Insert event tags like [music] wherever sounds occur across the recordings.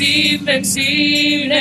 invencible,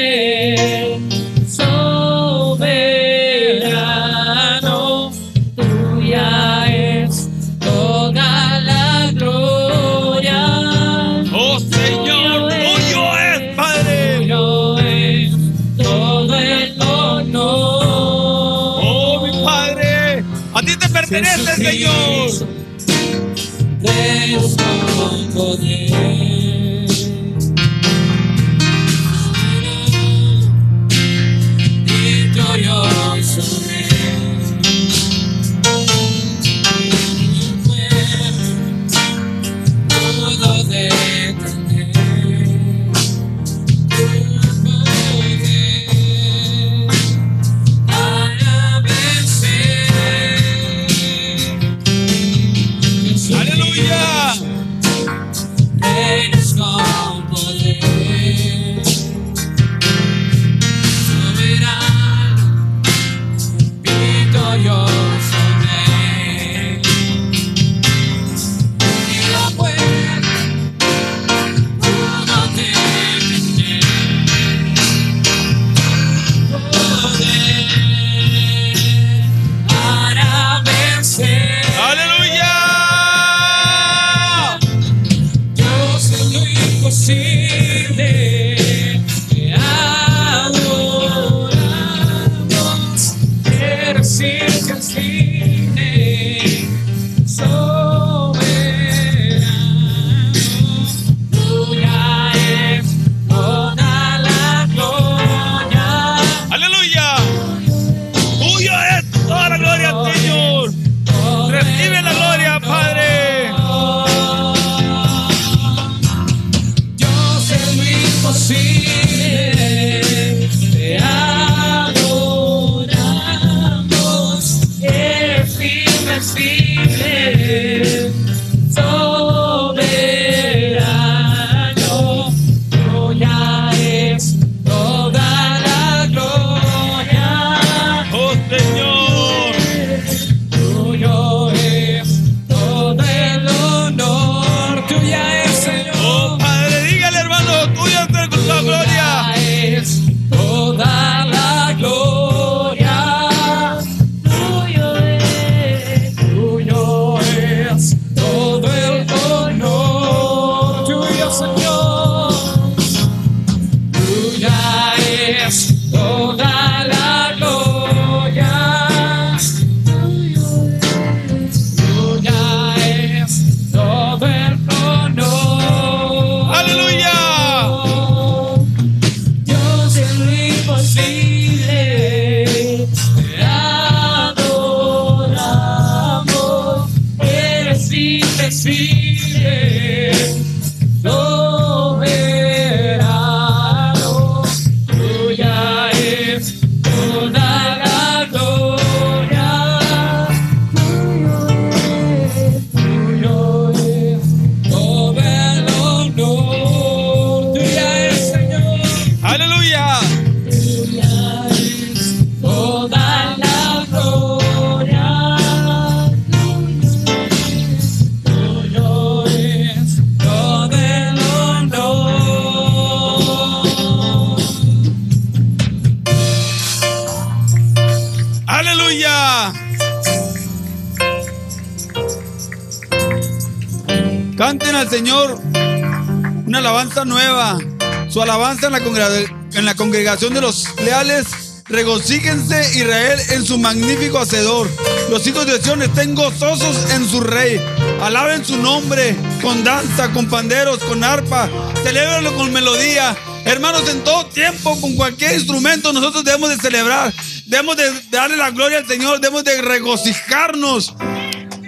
en la, en la congregación de los leales. Regocíjense Israel en su magnífico hacedor. Los hijos de Sion estén gozosos en su rey. Alaben su nombre con danza, con panderos, con arpa. Celébrenlo con melodía. Hermanos, en todo tiempo, con cualquier instrumento, nosotros debemos de celebrar. Debemos de darle la gloria al Señor. Debemos de regocijarnos.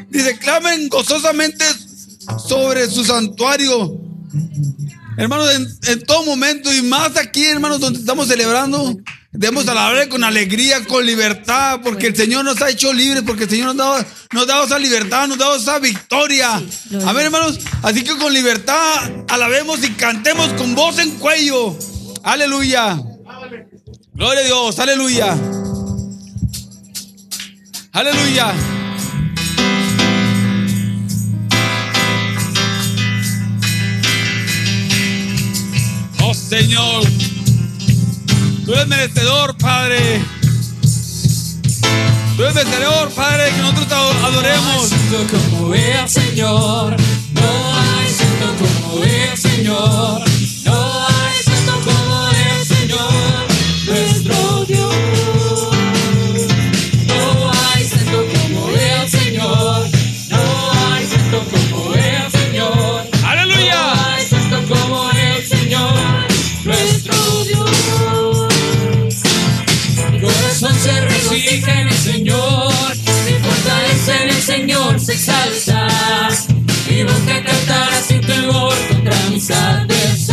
Dice, clamen gozosamente sobre su santuario. Hermanos, en, en todo momento y más aquí, hermanos, donde estamos celebrando, debemos alabar con alegría, con libertad, porque el Señor nos ha hecho libres, porque el Señor nos ha dado, nos ha dado esa libertad, nos ha dado esa victoria. Amén, hermanos. Así que con libertad alabemos y cantemos con voz en cuello. Aleluya. Gloria a Dios, aleluya. Aleluya. Oh Señor, tú eres merecedor, Padre. Tú eres merecedor, Padre, que nosotros te adoremos. No hay santo como el Señor. No hay santo como el Señor. No hay santo como exaltas y busca cantar sin temor contra mis adversarios.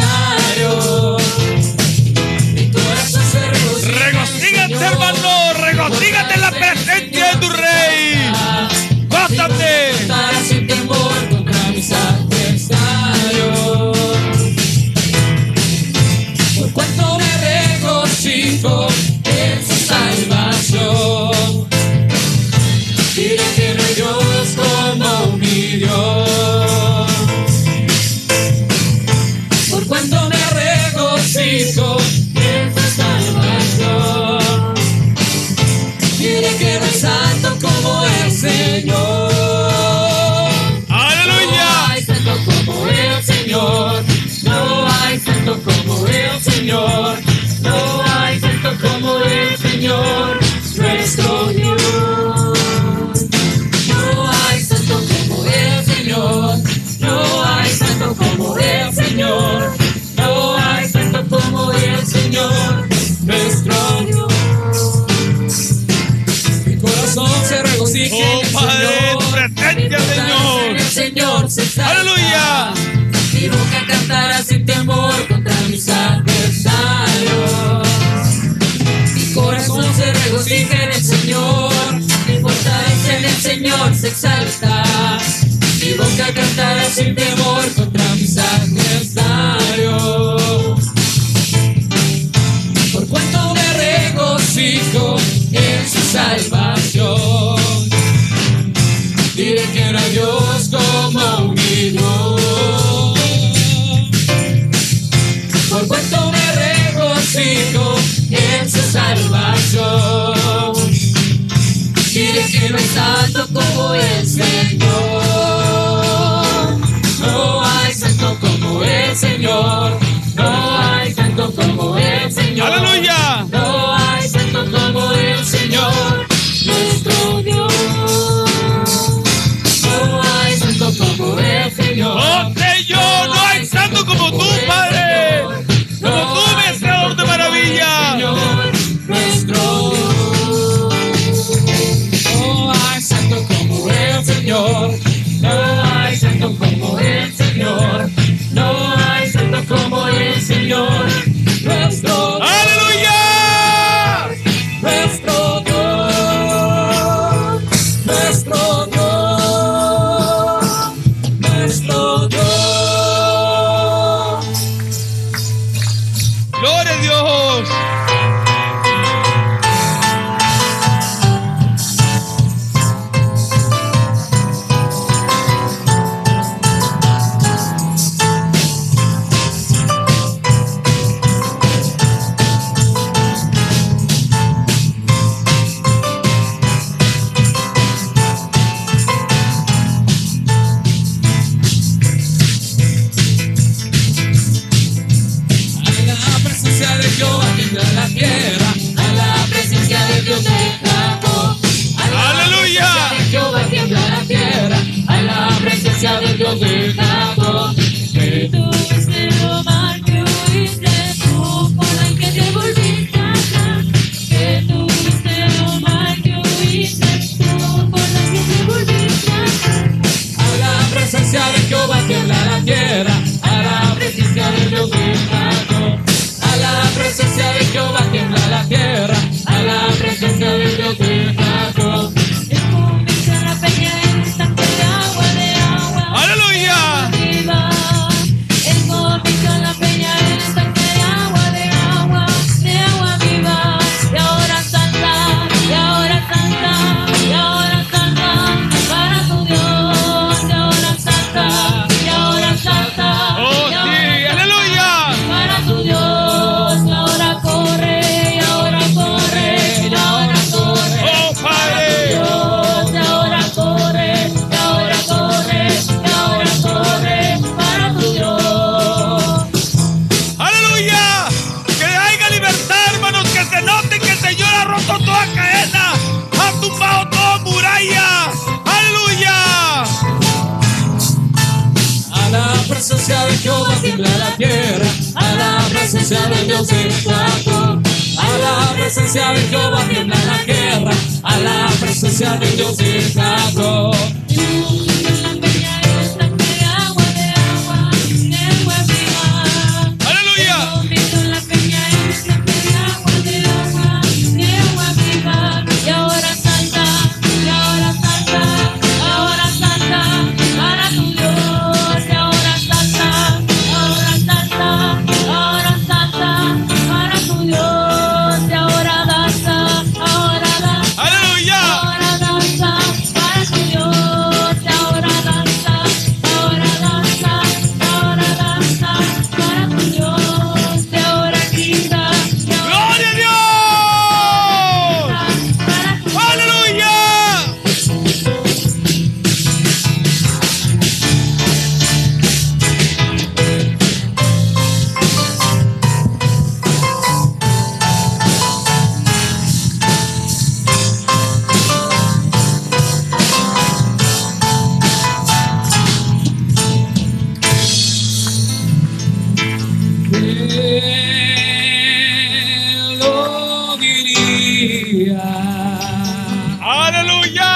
Aleluya.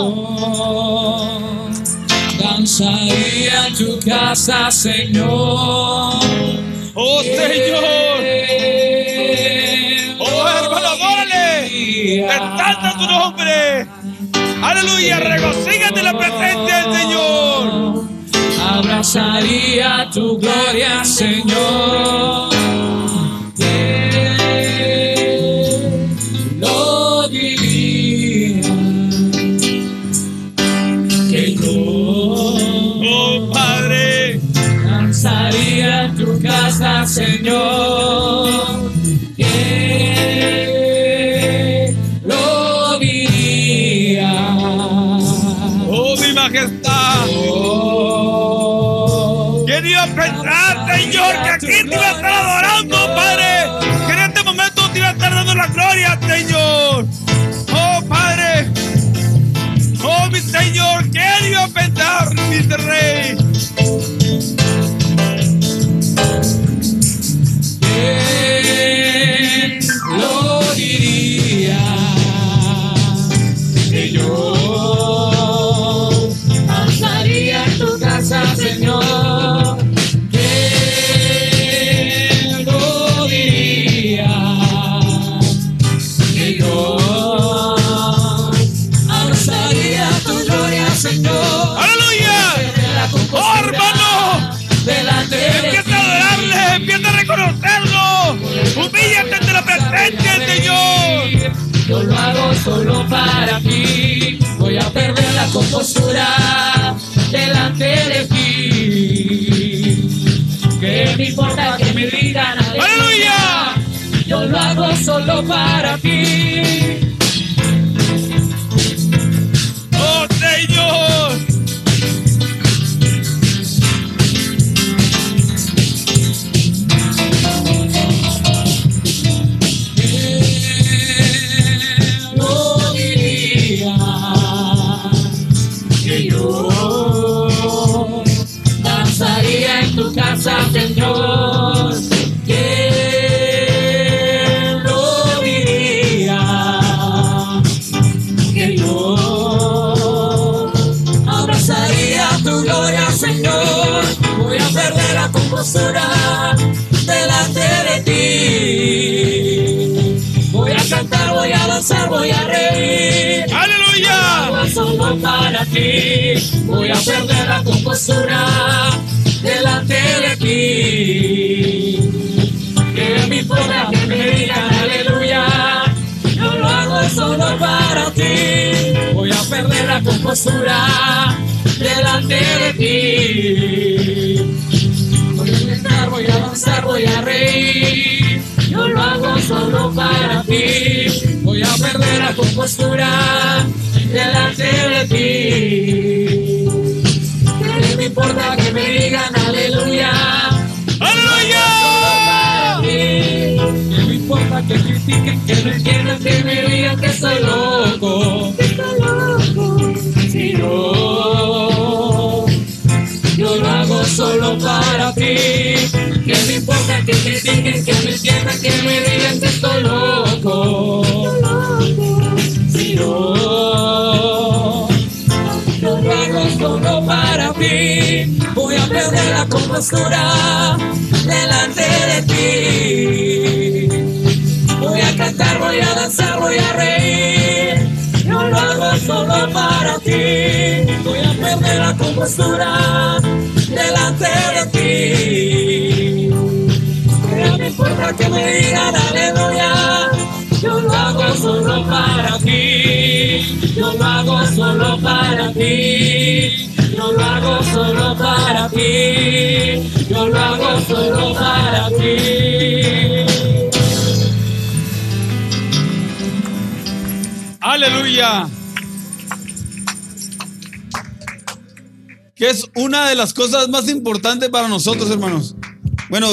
Oh, danzaría en tu casa, Señor. Oh Señor. Oh hermano, adórale. Exalta tu nombre. Aleluya. Regocígate en la presencia del Señor. Abrazaría tu gloria, Señor. Solo para ti. Voy a perder la compostura delante de ti. Que me importa que me digan ¡Aleluya! Yo lo hago solo para ti. Voy a perder la compostura delante de ti. Que importa que me digan aleluya. Yo lo hago solo para ti. Voy a perder la compostura delante de ti. Voy a cantar, voy a danzar, voy a reír. Yo lo hago solo para ti. Voy a perder la compostura delante de ti. ¿Qué me importa que me digan aleluya? ¡Aleluya! ¿Qué me importa que critiquen, que no entiendan, que me digan que soy loco? Si no, yo lo hago solo para ti. Que me importa que me digan, que me entiendan, que me digan que estoy loco. Si no, yo lo hago solo para ti. Voy a perder la compostura delante de ti. Voy a cantar, voy a danzar, voy a reír. Yo lo hago solo para ti. Voy a perder la compostura delante de ti. No me importa que me digan aleluya. Yo lo hago solo para ti. Yo lo hago solo para ti. Yo lo hago solo para ti. Yo lo hago solo para ti. Aleluya. Que es una de las cosas más importantes para nosotros, hermanos. Bueno,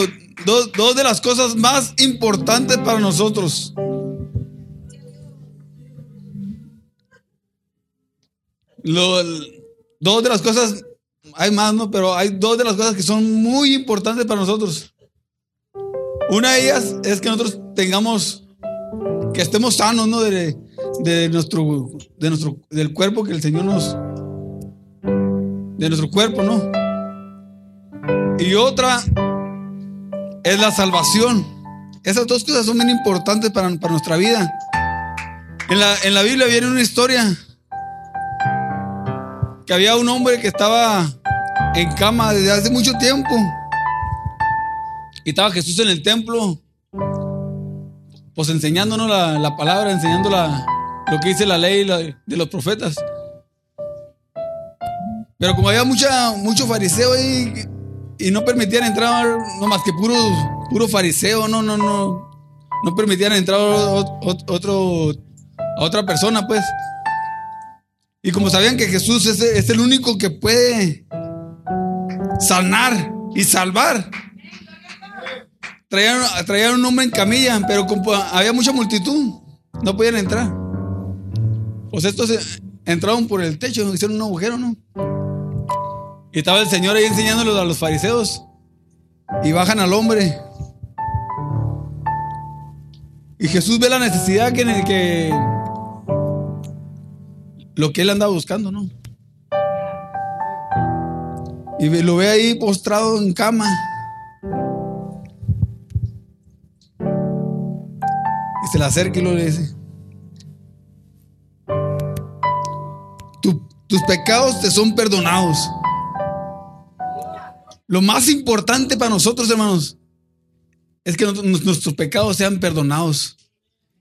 dos, dos de las cosas más importantes para nosotros. Lo- dos de las cosas, hay más, ¿no? Pero hay dos de las cosas que son muy importantes para nosotros. Una de ellas es que nosotros tengamos, que estemos sanos, ¿no? De, de nuestro, de nuestro, del cuerpo que el Señor nos, de nuestro cuerpo, ¿no? Y otra es la salvación. Esas dos cosas son bien importantes para, para nuestra vida. En la, en la Biblia viene una historia que había un hombre que estaba en cama desde hace mucho tiempo. Y estaba Jesús en el templo, pues enseñándonos la, la palabra, enseñando lo que dice la ley de los profetas. Pero como había mucha, mucho fariseo ahí y no permitían entrar, no más que puro, puro fariseo, no, no, no, no permitían entrar ot- ot- otro, a otra persona, pues. Y como sabían que Jesús es, el único que puede sanar y salvar, traían, traían un hombre en camilla, pero como había mucha multitud, no podían entrar. Pues estos eh, entraron por el techo, hicieron un agujero, ¿no? Y estaba el Señor ahí enseñándolos a los fariseos. Y bajan al hombre. Y Jesús ve la necesidad que, en el que lo que él andaba buscando, ¿no? Y lo ve ahí postrado en cama. Y se le acerca y lo le dice: "Tu- Tus pecados te son perdonados. Lo más importante para nosotros, hermanos, es que nuestros pecados sean perdonados.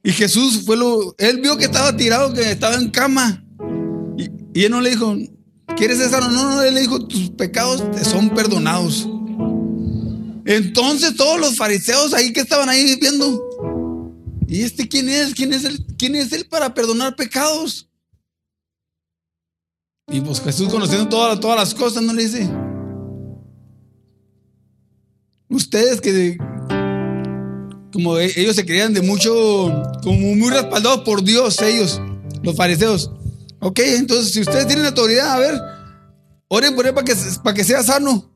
Y Jesús fue lo. Él vio que estaba tirado, que estaba en cama. Y, él no le dijo, ¿quieres ser sano? No, no, él le dijo, tus pecados te son perdonados. Entonces todos los fariseos ahí que estaban ahí viendo, ¿y este quién es? ¿Quién es él? ¿Quién es él para perdonar pecados? Y pues Jesús conociendo todas, todas las cosas, no le dice, ustedes que como ellos se creían de mucho, como muy respaldados por Dios, ellos, los fariseos. Ok, entonces si ustedes tienen autoridad, a ver, oren por él para que, para que sea sano.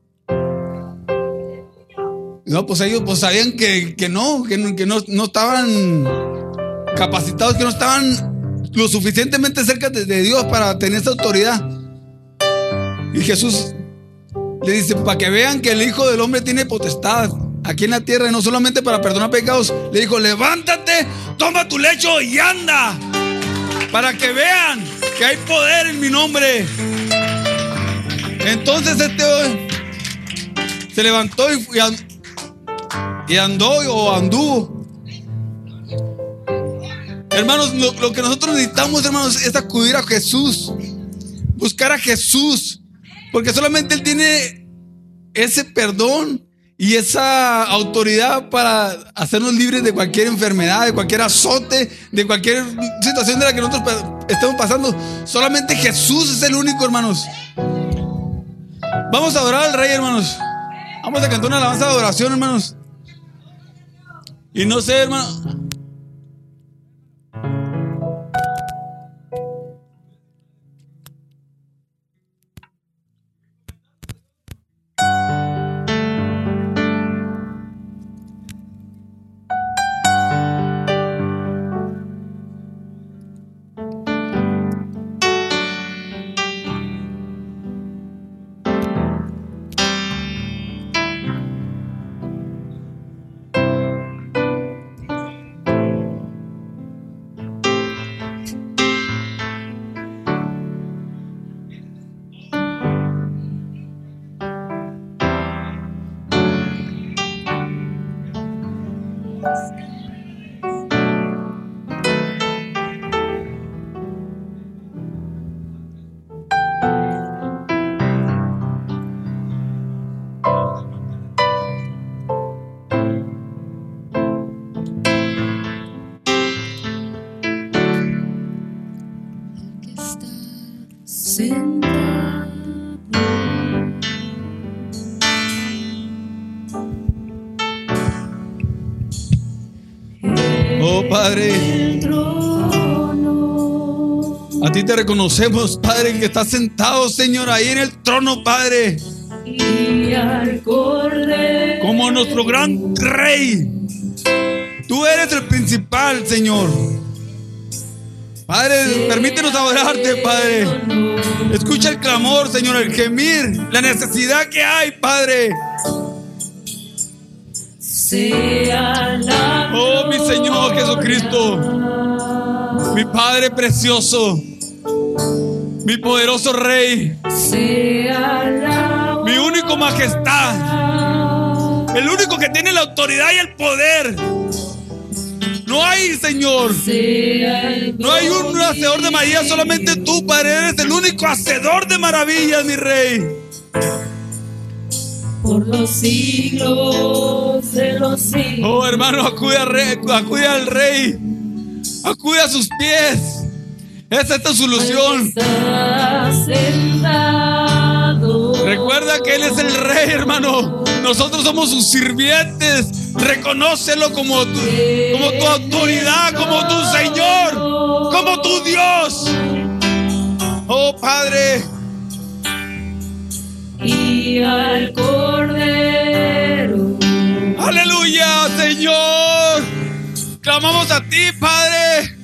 No, pues ellos pues sabían que, que no, que, no, que no, no estaban capacitados, que no estaban lo suficientemente cerca de, de Dios para tener esa autoridad. Y Jesús le dice, para que vean que el Hijo del Hombre tiene potestad aquí en la tierra y no solamente para perdonar pecados, le dijo, levántate, toma tu lecho y anda, para que vean que hay poder en mi nombre. Entonces este se levantó y, y an- y andó o anduvo. Hermanos, lo, que nosotros necesitamos, hermanos, es acudir a Jesús, buscar a Jesús, porque solamente Él tiene ese perdón y esa autoridad para hacernos libres de cualquier enfermedad, de cualquier azote, de cualquier situación de la que nosotros estamos pasando. Solamente Jesús es el único, hermanos. Vamos a adorar al Rey, hermanos. Vamos a cantar una alabanza de adoración, hermanos. Y no sé, hermano. Padre. A ti te reconocemos, Padre, que estás sentado, Señor, ahí en el trono, Padre. Como nuestro gran rey. Tú eres el principal, Señor. Padre, permítenos adorarte, Padre. Escucha el clamor, Señor, el gemir, la necesidad que hay, Padre. Sea la Oh, mi Señor Jesucristo, mi Padre precioso, mi poderoso Rey, mi único majestad, el único que tiene la autoridad y el poder. No hay, Señor, no hay un hacedor de María, solamente tú, Padre, eres el único hacedor de maravillas, mi Rey. Por los siglos de los siglos. Oh, hermano, acude al Rey, acude al Rey, acude a sus pies. Esa es tu solución. Recuerda que Él es el rey, hermano. Nosotros somos sus sirvientes. Reconócelo como tu, como tu autoridad, como tu Señor, como tu Dios. Oh Padre, y al cordero. aleluya, Señor. Clamamos a ti, Padre,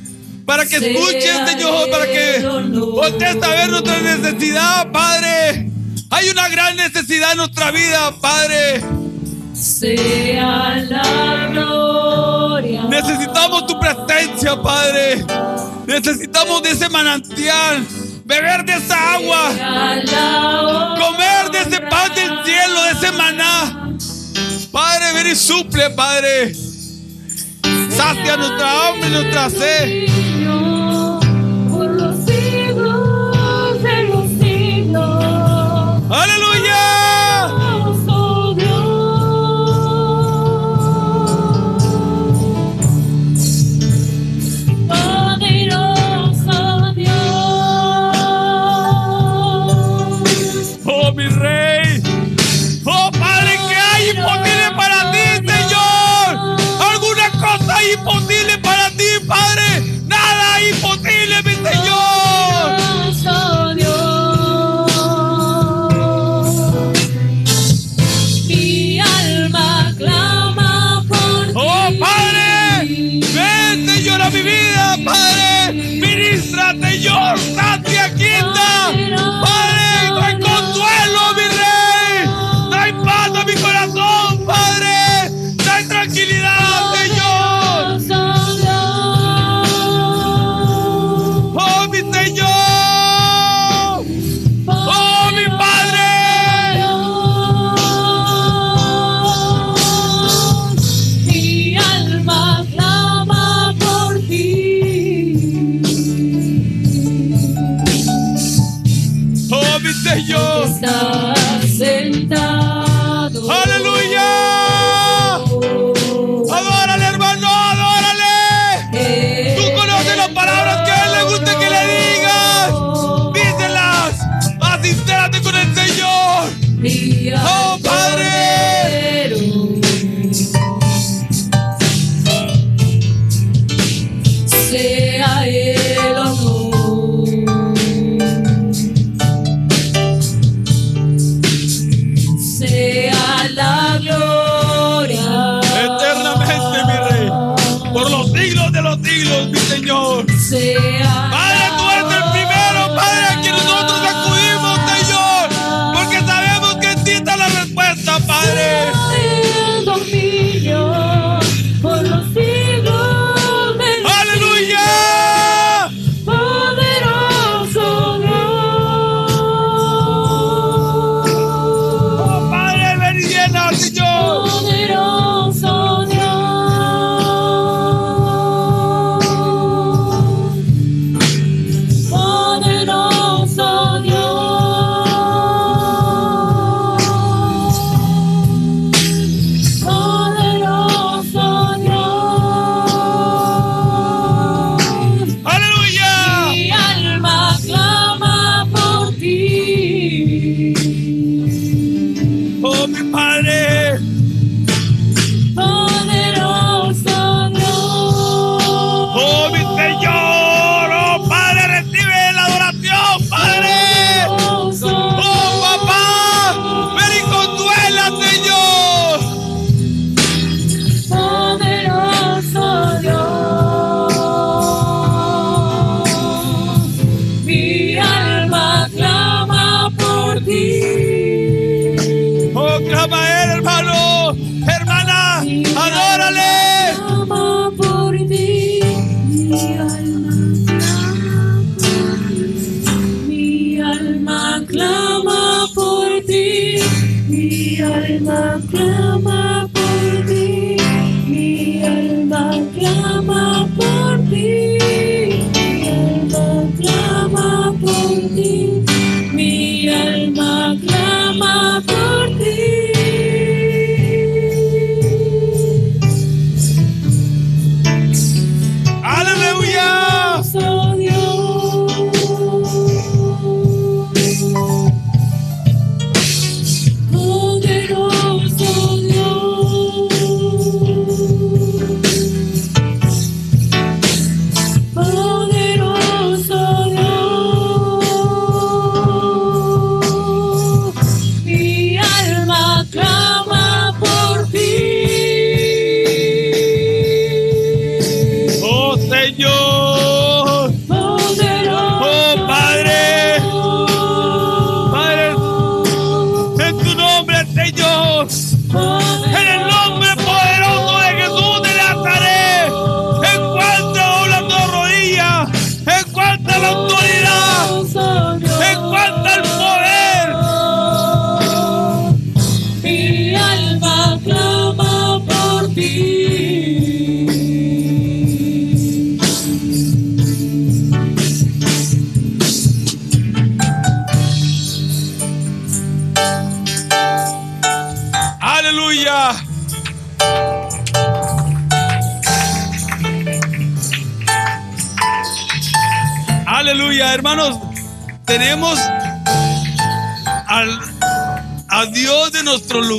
para que escuches, Señor, para que voltees a ver nuestra necesidad, Padre. Hay una gran necesidad en nuestra vida, Padre. Sea la gloria. Necesitamos tu presencia, Padre. Necesitamos de ese manantial, beber de esa agua, comer ese pan del cielo, de ese maná. Padre, ven y suple, Padre. Sacia nuestra hambre nuestra sed.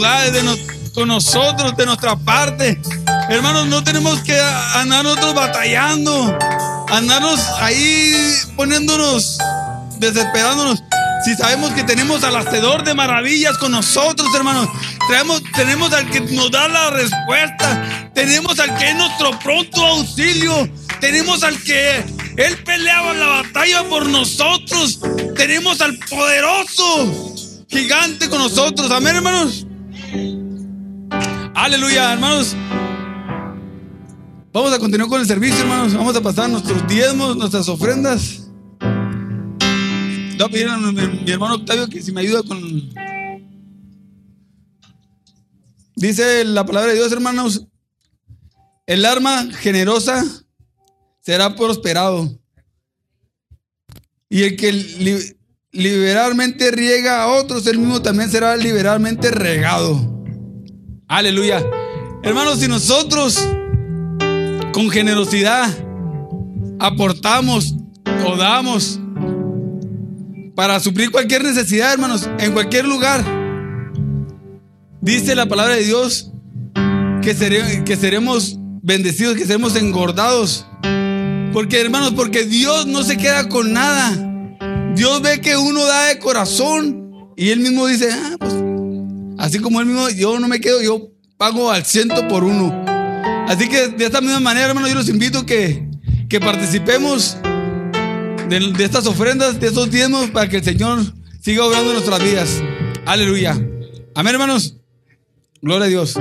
De con nosotros, de nuestra parte. Hermanos, no tenemos que andar nosotros batallando, andarnos ahí poniéndonos, desesperándonos. Si sabemos que tenemos al hacedor de maravillas con nosotros, hermanos, Traemos, tenemos al que nos da la respuesta, tenemos al que es nuestro pronto auxilio, tenemos al que Él peleaba la batalla por nosotros, tenemos al poderoso gigante con nosotros, amén, hermanos. Aleluya, hermanos. Vamos a continuar con el servicio, hermanos. Vamos a pasar nuestros diezmos, nuestras ofrendas. Le voy a mi, hermano Octavio que si me ayuda con. Dice la palabra de Dios, hermanos. El arma generosa será prosperado. Y el que li- liberalmente riega a otros, él mismo también será liberalmente regado. Aleluya. Hermanos, si nosotros con generosidad aportamos o damos para suplir cualquier necesidad, hermanos, en cualquier lugar, dice la palabra de Dios que, sere- que seremos bendecidos, que seremos engordados. Porque, hermanos, porque Dios no se queda con nada. Dios ve que uno da de corazón y Él mismo dice, ah, pues Así como él mismo, yo no me quedo, yo pago al ciento por uno. Así que de esta misma manera, hermano, yo los invito que, que participemos de, de estas ofrendas, de estos diezmos, para que el Señor siga obrando nuestras vidas. Aleluya. Amén, hermanos. Gloria a Dios.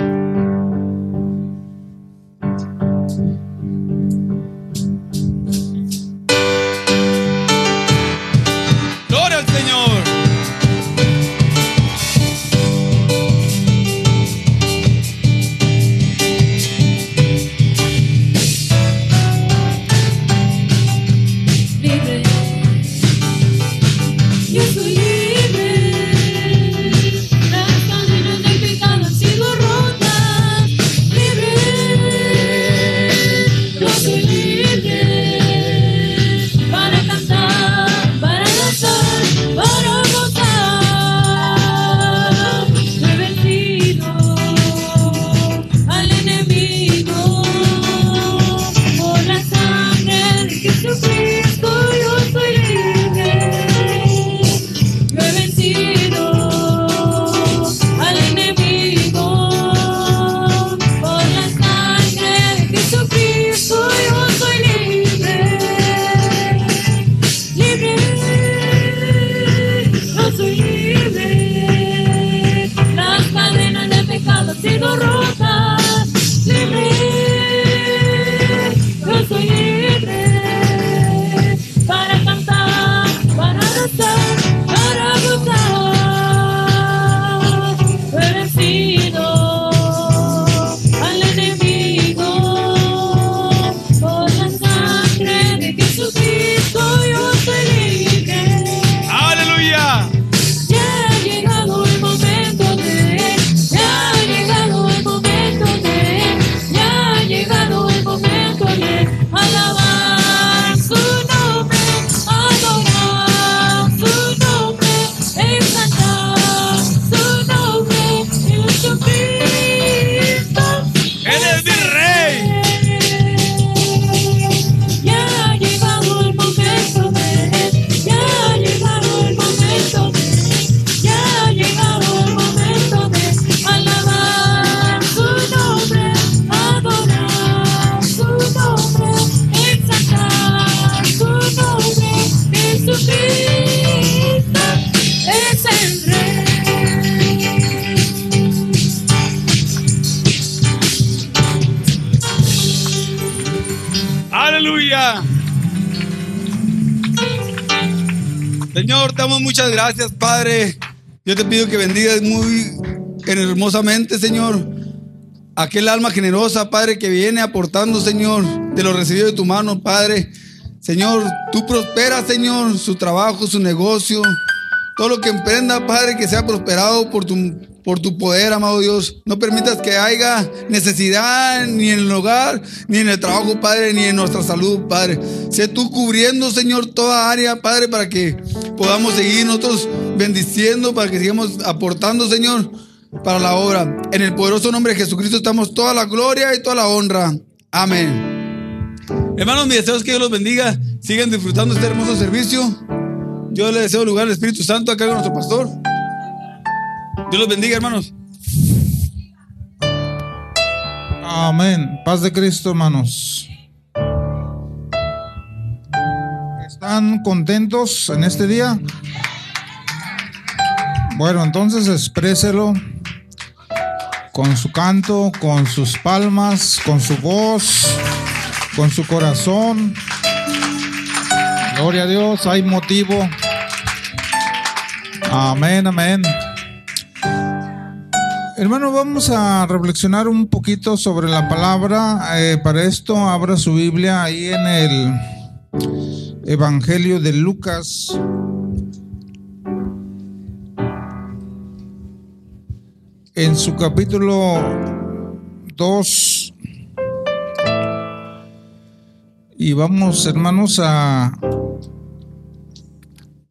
Gracias, Padre. Yo te pido que bendigas muy hermosamente, Señor, aquel alma generosa, Padre, que viene aportando, Señor, de lo recibido de tu mano, Padre. Señor, tú prosperas, Señor, su trabajo, su negocio, todo lo que emprenda, Padre, que sea prosperado por tu, por tu poder, amado Dios. No permitas que haya necesidad ni en el hogar, ni en el trabajo, Padre, ni en nuestra salud, Padre. Sé tú cubriendo, Señor, toda área, Padre, para que podamos seguir nosotros bendiciendo, para que sigamos aportando, Señor, para la obra. En el poderoso nombre de Jesucristo estamos toda la gloria y toda la honra. Amén. Hermanos, mi deseo es que Dios los bendiga. Sigan disfrutando este hermoso servicio. Yo le deseo lugar al Espíritu Santo acá con nuestro pastor. Dios los bendiga, hermanos. Amén. Paz de Cristo, hermanos. ¿Están contentos en este día? Bueno, entonces expréselo con su canto, con sus palmas, con su voz, con su corazón. Gloria a Dios, hay motivo. Amén, amén. Hermano, vamos a reflexionar un poquito sobre la palabra. Eh, para esto, abra su Biblia ahí en el Evangelio de Lucas. En su capítulo 2. Y vamos, hermanos, a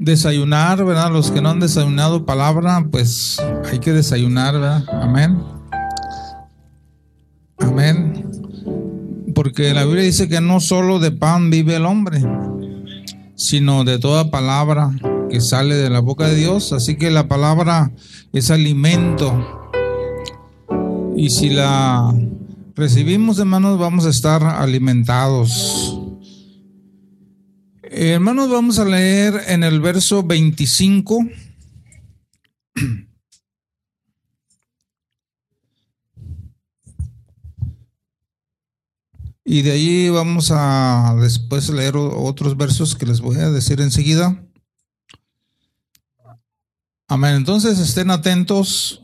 desayunar, ¿verdad? Los que no han desayunado palabra, pues hay que desayunar, ¿verdad? Amén. Amén. Porque la Biblia dice que no solo de pan vive el hombre, sino de toda palabra que sale de la boca de Dios. Así que la palabra es alimento. Y si la recibimos, hermanos, vamos a estar alimentados. Hermanos, vamos a leer en el verso 25. Y de ahí vamos a después leer otros versos que les voy a decir enseguida. Amén. Entonces estén atentos.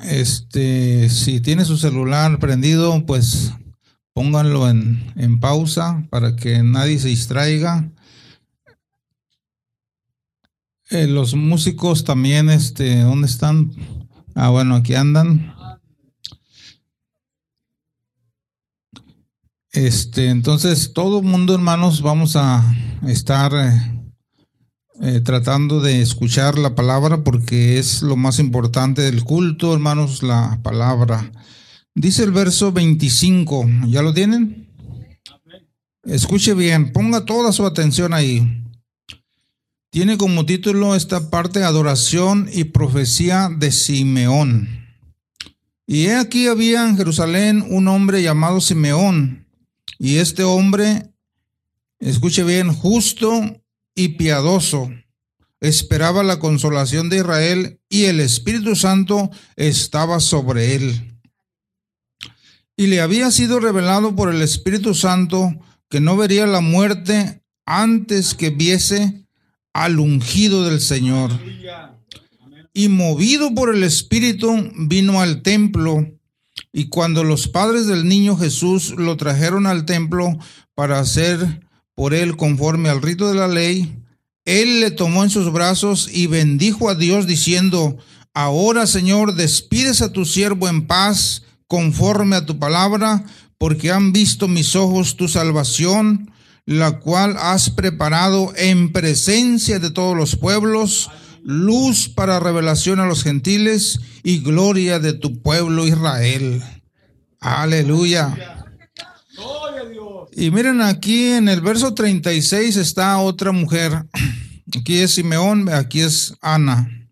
Este, si tiene su celular prendido, pues pónganlo en, en pausa para que nadie se distraiga. Eh, los músicos también, este, ¿dónde están? Ah, bueno, aquí andan. Este, entonces, todo el mundo, hermanos, vamos a estar eh, eh, tratando de escuchar la palabra porque es lo más importante del culto, hermanos, la palabra. Dice el verso 25, ¿ya lo tienen? Escuche bien, ponga toda su atención ahí. Tiene como título esta parte Adoración y Profecía de Simeón. Y he aquí había en Jerusalén un hombre llamado Simeón, y este hombre, escuche bien, justo y piadoso, esperaba la consolación de Israel y el Espíritu Santo estaba sobre él. Y le había sido revelado por el Espíritu Santo que no vería la muerte antes que viese al ungido del Señor. Y movido por el Espíritu, vino al templo. Y cuando los padres del niño Jesús lo trajeron al templo para hacer por él conforme al rito de la ley, él le tomó en sus brazos y bendijo a Dios diciendo, Ahora Señor, despides a tu siervo en paz conforme a tu palabra, porque han visto mis ojos tu salvación la cual has preparado en presencia de todos los pueblos, luz para revelación a los gentiles y gloria de tu pueblo Israel. Aleluya. Y miren aquí en el verso 36 está otra mujer. Aquí es Simeón, aquí es Ana.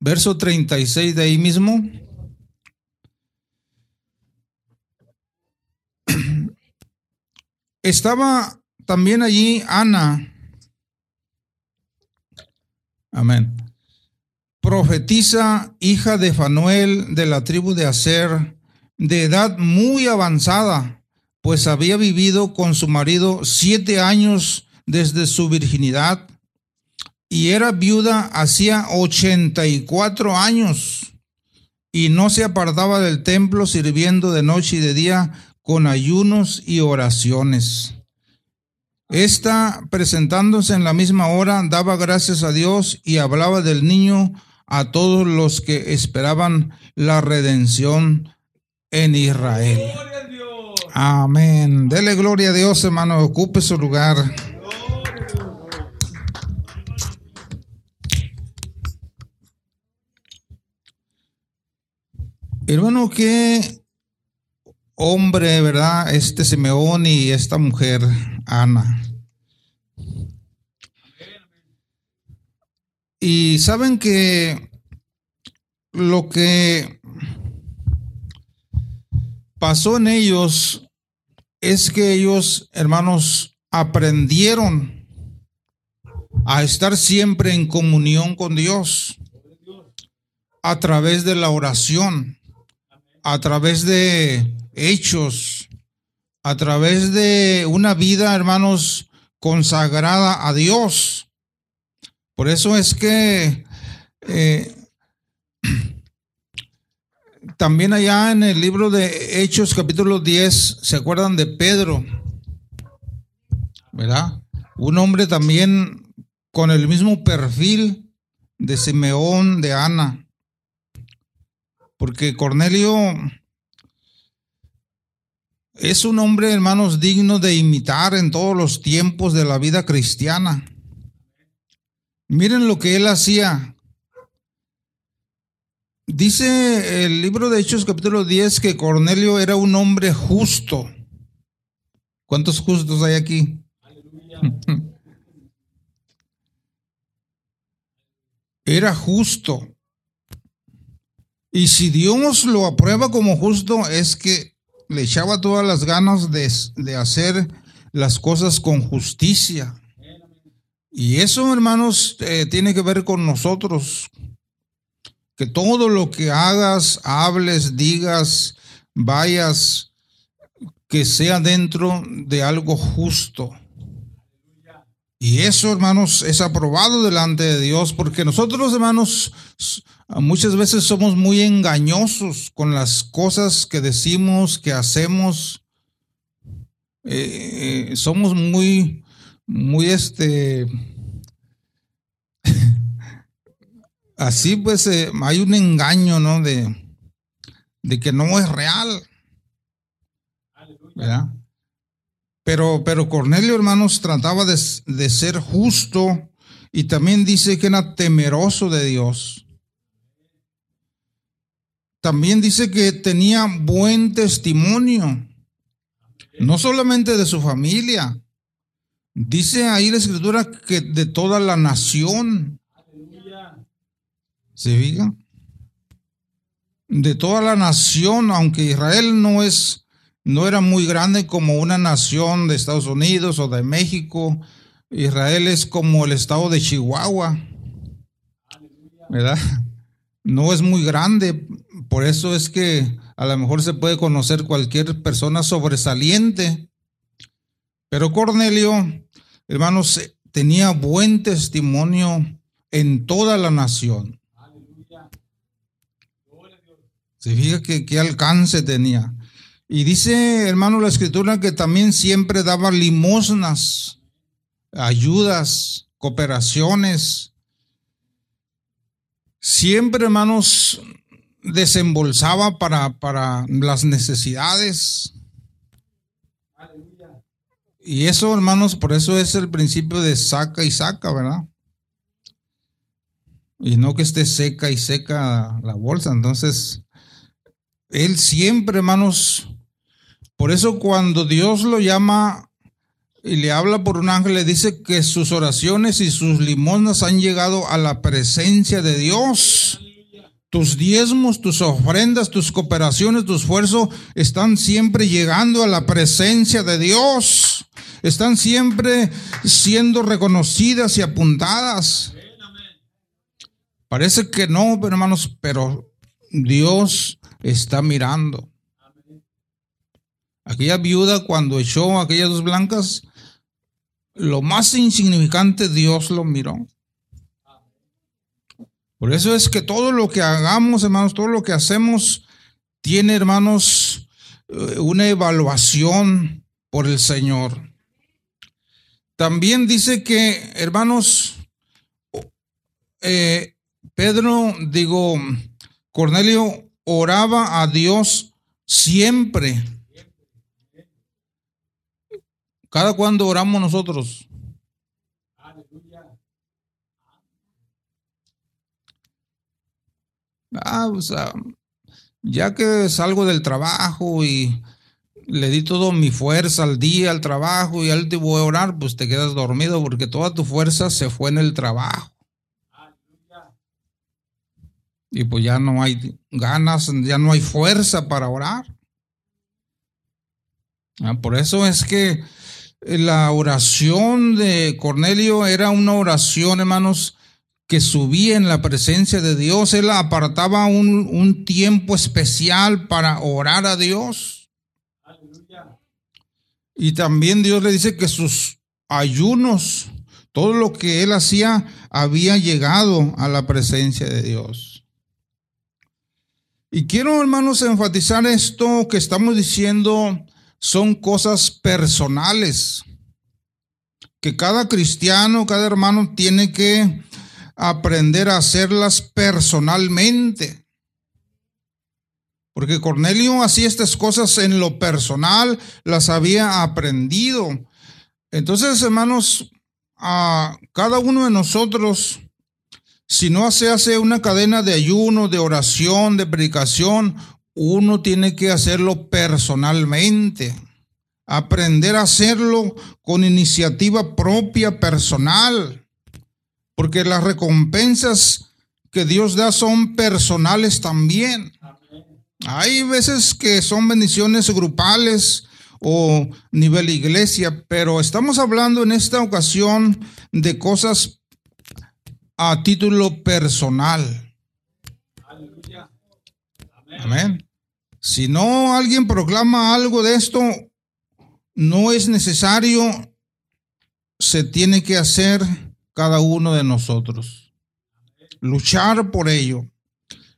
Verso 36 de ahí mismo. Estaba también allí Ana. Amén. Profetiza, hija de Fanuel de la tribu de Aser, de edad muy avanzada, pues había vivido con su marido siete años desde su virginidad y era viuda hacía 84 años y no se apartaba del templo sirviendo de noche y de día con ayunos y oraciones. Esta, presentándose en la misma hora, daba gracias a Dios y hablaba del niño a todos los que esperaban la redención en Israel. Amén. Dele gloria a Dios, hermano. Ocupe su lugar. Hermano, qué hombre, ¿verdad? Este Simeón y esta mujer, Ana. Y saben que lo que pasó en ellos es que ellos, hermanos, aprendieron a estar siempre en comunión con Dios a través de la oración, a través de hechos, a través de una vida, hermanos, consagrada a Dios. Por eso es que eh, [clears throat] también allá en el libro de Hechos capítulo 10, ¿se acuerdan de Pedro? ¿Verdad? Un hombre también con el mismo perfil de Simeón, de Ana. Porque Cornelio es un hombre, hermanos, digno de imitar en todos los tiempos de la vida cristiana. Miren lo que él hacía. Dice el libro de Hechos capítulo 10 que Cornelio era un hombre justo. ¿Cuántos justos hay aquí? [laughs] era justo. Y si Dios lo aprueba como justo, es que le echaba todas las ganas de, de hacer las cosas con justicia. Y eso, hermanos, eh, tiene que ver con nosotros. Que todo lo que hagas, hables, digas, vayas, que sea dentro de algo justo. Y eso, hermanos, es aprobado delante de Dios, porque nosotros, hermanos, muchas veces somos muy engañosos con las cosas que decimos, que hacemos. Eh, eh, somos muy, muy este... [laughs] Así pues eh, hay un engaño, ¿no? De, de que no es real. ¿Verdad? Pero, pero Cornelio, hermanos, trataba de, de ser justo y también dice que era temeroso de Dios. También dice que tenía buen testimonio, no solamente de su familia, dice ahí la escritura que de toda la nación. ¿Se fijan? De toda la nación, aunque Israel no es no era muy grande como una nación de Estados Unidos o de México. Israel es como el estado de Chihuahua. ¿Verdad? No es muy grande, por eso es que a lo mejor se puede conocer cualquier persona sobresaliente. Pero Cornelio, hermanos, tenía buen testimonio en toda la nación. Se fija qué alcance tenía. Y dice, hermano, la escritura que también siempre daba limosnas, ayudas, cooperaciones. Siempre, hermanos, desembolsaba para, para las necesidades. Y eso, hermanos, por eso es el principio de saca y saca, ¿verdad? Y no que esté seca y seca la bolsa. Entonces, él siempre, hermanos, por eso cuando Dios lo llama y le habla por un ángel, le dice que sus oraciones y sus limosnas han llegado a la presencia de Dios. Tus diezmos, tus ofrendas, tus cooperaciones, tu esfuerzo están siempre llegando a la presencia de Dios. Están siempre siendo reconocidas y apuntadas. Parece que no, hermanos, pero Dios está mirando. Aquella viuda cuando echó aquellas dos blancas, lo más insignificante Dios lo miró. Por eso es que todo lo que hagamos, hermanos, todo lo que hacemos, tiene, hermanos, eh, una evaluación por el Señor. También dice que, hermanos, eh, Pedro, digo, Cornelio oraba a Dios siempre. Cada cuando oramos nosotros. Ah, o sea, ya que salgo del trabajo y le di toda mi fuerza al día, al trabajo y al te voy a orar, pues te quedas dormido porque toda tu fuerza se fue en el trabajo. Y pues ya no hay ganas, ya no hay fuerza para orar. Ah, por eso es que la oración de Cornelio era una oración, hermanos, que subía en la presencia de Dios. Él apartaba un, un tiempo especial para orar a Dios. Y también Dios le dice que sus ayunos, todo lo que él hacía, había llegado a la presencia de Dios. Y quiero, hermanos, enfatizar esto que estamos diciendo son cosas personales, que cada cristiano, cada hermano tiene que aprender a hacerlas personalmente. Porque Cornelio hacía estas cosas en lo personal, las había aprendido. Entonces, hermanos, a cada uno de nosotros si no se hace una cadena de ayuno, de oración, de predicación, uno tiene que hacerlo personalmente. Aprender a hacerlo con iniciativa propia, personal. Porque las recompensas que Dios da son personales también. Hay veces que son bendiciones grupales o nivel iglesia, pero estamos hablando en esta ocasión de cosas a título personal. Amén. Si no alguien proclama algo de esto, no es necesario, se tiene que hacer cada uno de nosotros. Luchar por ello.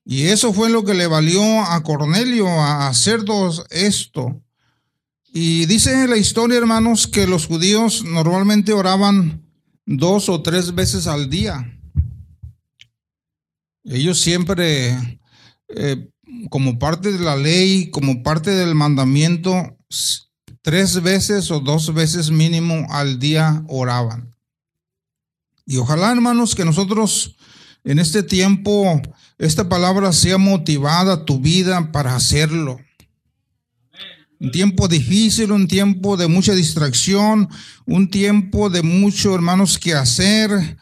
Y eso fue lo que le valió a Cornelio a hacer esto. Y dice la historia, hermanos, que los judíos normalmente oraban dos o tres veces al día. Ellos siempre, eh, como parte de la ley, como parte del mandamiento, tres veces o dos veces mínimo al día oraban. Y ojalá, hermanos, que nosotros en este tiempo, esta palabra sea motivada tu vida para hacerlo. Un tiempo difícil, un tiempo de mucha distracción, un tiempo de mucho, hermanos, que hacer,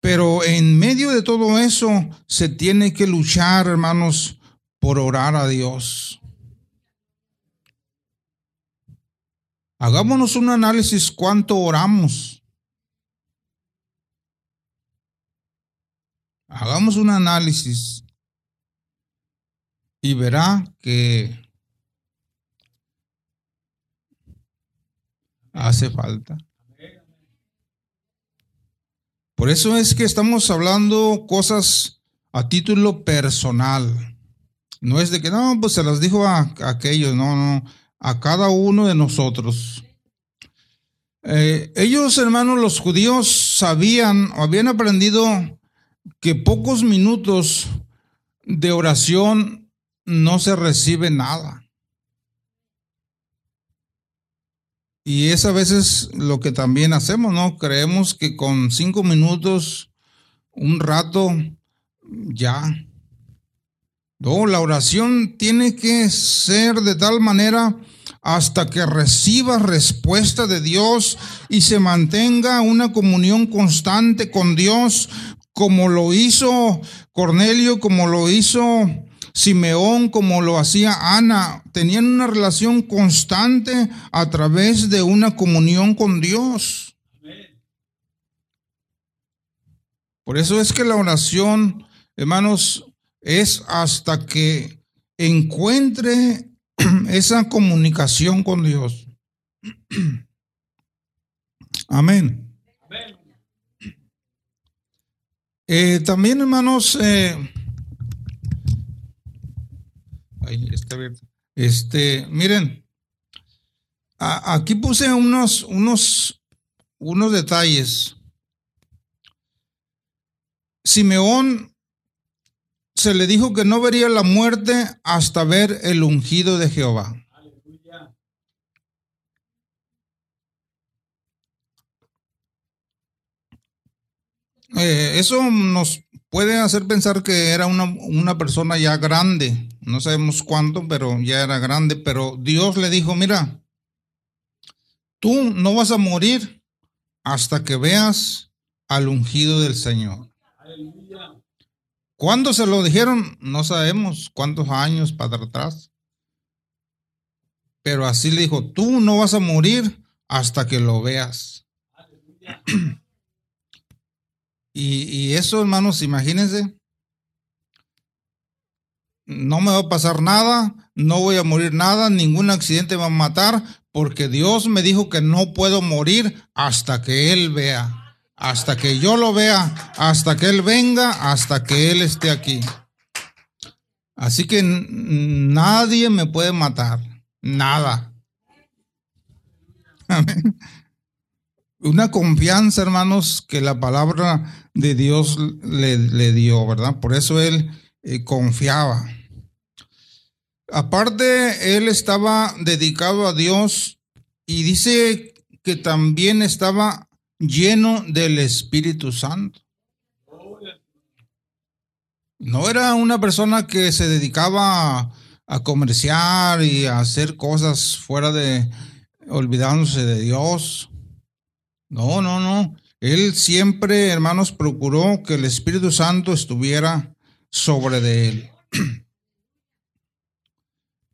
pero en medio de todo eso se tiene que luchar, hermanos, por orar a Dios. Hagámonos un análisis cuánto oramos. Hagamos un análisis y verá que hace falta. Por eso es que estamos hablando cosas a título personal. No es de que, no, pues se las dijo a, aquellos, no, no, a cada uno de nosotros. Eh, ellos, hermanos, los judíos sabían o habían aprendido que pocos minutos de oración no se recibe nada. Y es a veces lo que también hacemos, ¿no? Creemos que con cinco minutos, un rato, ya. No, la oración tiene que ser de tal manera hasta que reciba respuesta de Dios y se mantenga una comunión constante con Dios, como lo hizo Cornelio, como lo hizo Simeón, como lo hacía Ana, tenían una relación constante a través de una comunión con Dios. Por eso es que la oración, hermanos, es hasta que encuentre [clears throat] esa comunicación con Dios. [clears throat] Amén. Eh, también, hermanos, eh, ahí está abierto. Este, miren, aquí puse unos, unos, unos detalles. Simeón se le dijo que no vería la muerte hasta ver el ungido de Jehová. Eh, eso nos puede hacer pensar que era una, una persona ya grande. No sabemos cuánto, pero ya era grande. Pero Dios le dijo, mira, tú no vas a morir hasta que veas al ungido del Señor. ¿Cuándo se lo dijeron? No sabemos cuántos años para atrás. Pero así le dijo, tú no vas a morir hasta que lo veas. Y, y eso, hermanos, imagínense. No me va a pasar nada, no voy a morir nada, ningún accidente me va a matar, porque Dios me dijo que no puedo morir hasta que Él vea, hasta que yo lo vea, hasta que Él venga, hasta que Él esté aquí. Así que nadie me puede matar, nada. [laughs] Una confianza, hermanos, que la palabra de Dios le, le dio, ¿verdad? Por eso él eh, confiaba. Aparte, él estaba dedicado a Dios y dice que también estaba lleno del Espíritu Santo. No era una persona que se dedicaba a, comerciar y a hacer cosas fuera de, olvidándose de Dios. No, no, no. Él siempre, hermanos, procuró que el Espíritu Santo estuviera sobre de él. [clears throat]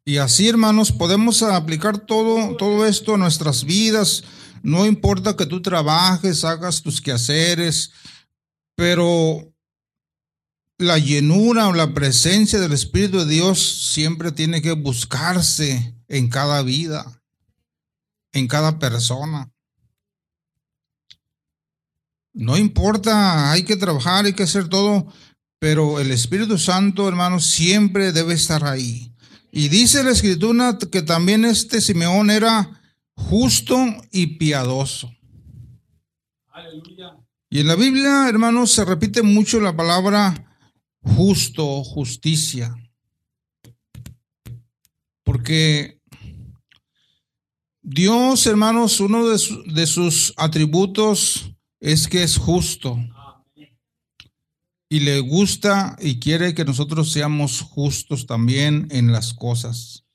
Y así, hermanos, podemos aplicar todo, todo esto a nuestras vidas. No importa que tú trabajes, hagas tus quehaceres, pero la llenura o la presencia del Espíritu de Dios siempre tiene que buscarse en cada vida, en cada persona. No importa, hay que trabajar, hay que hacer todo, pero el Espíritu Santo, hermanos, siempre debe estar ahí. Y dice la Escritura que también este Simeón era justo y piadoso. Y en la Biblia, hermanos, se repite mucho la palabra justo, justicia. Porque Dios, hermanos, uno de, su- de sus atributos es que es justo. Y le gusta y quiere que nosotros seamos justos también en las cosas.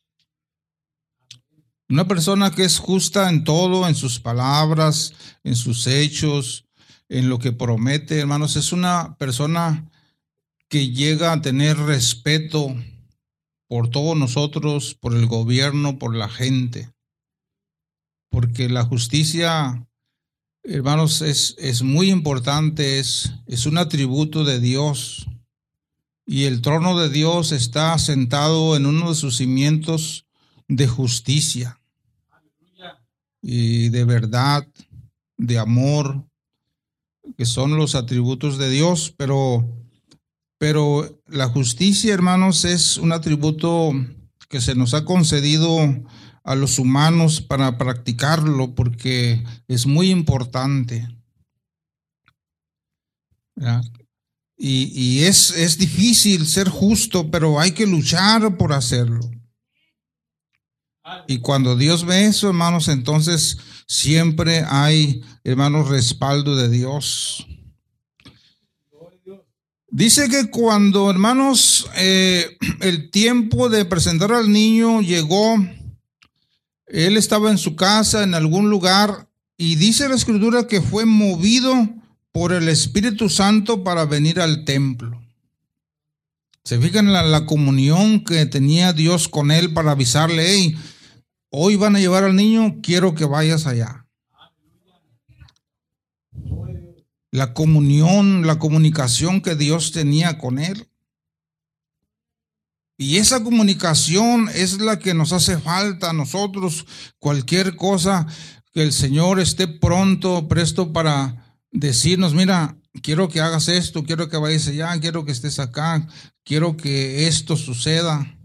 Una persona que es justa en todo, en sus palabras, en sus hechos, en lo que promete, hermanos, es una persona que llega a tener respeto por todos nosotros, por el gobierno, por la gente. Porque la justicia hermanos, es, es muy importante, es, es un atributo de Dios. Y el trono de Dios está sentado en uno de sus cimientos de justicia y de verdad, de amor, que son los atributos de Dios, pero, pero la justicia, hermanos, es un atributo que se nos ha concedido a los humanos para practicarlo porque es muy importante. Y, y es, es difícil ser justo, pero hay que luchar por hacerlo. Y cuando Dios ve eso, hermanos, entonces siempre hay, hermanos, respaldo de Dios. Dice que cuando, hermanos, eh, el tiempo de presentar al niño llegó, él estaba en su casa, en algún lugar, y dice la escritura que fue movido por el Espíritu Santo para venir al templo. Se fijan la, la comunión que tenía Dios con él para avisarle, hey, hoy van a llevar al niño, quiero que vayas allá. La comunión, la comunicación que Dios tenía con él. Y esa comunicación es la que nos hace falta a nosotros. Cualquier cosa que el Señor esté pronto, presto para decirnos, mira, quiero que hagas esto, quiero que vayas allá, quiero que estés acá, quiero que esto suceda.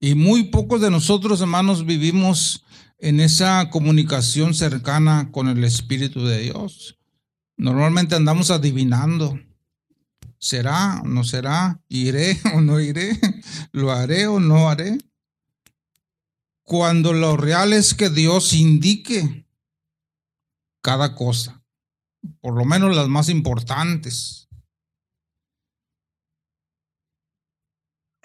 Y muy pocos de nosotros, hermanos, vivimos en esa comunicación cercana con el Espíritu de Dios. Normalmente andamos adivinando. ¿Será o no será? ¿Iré [laughs] o no iré? ¿Lo haré o no haré? Cuando lo real es que Dios indique cada cosa, por lo menos las más importantes.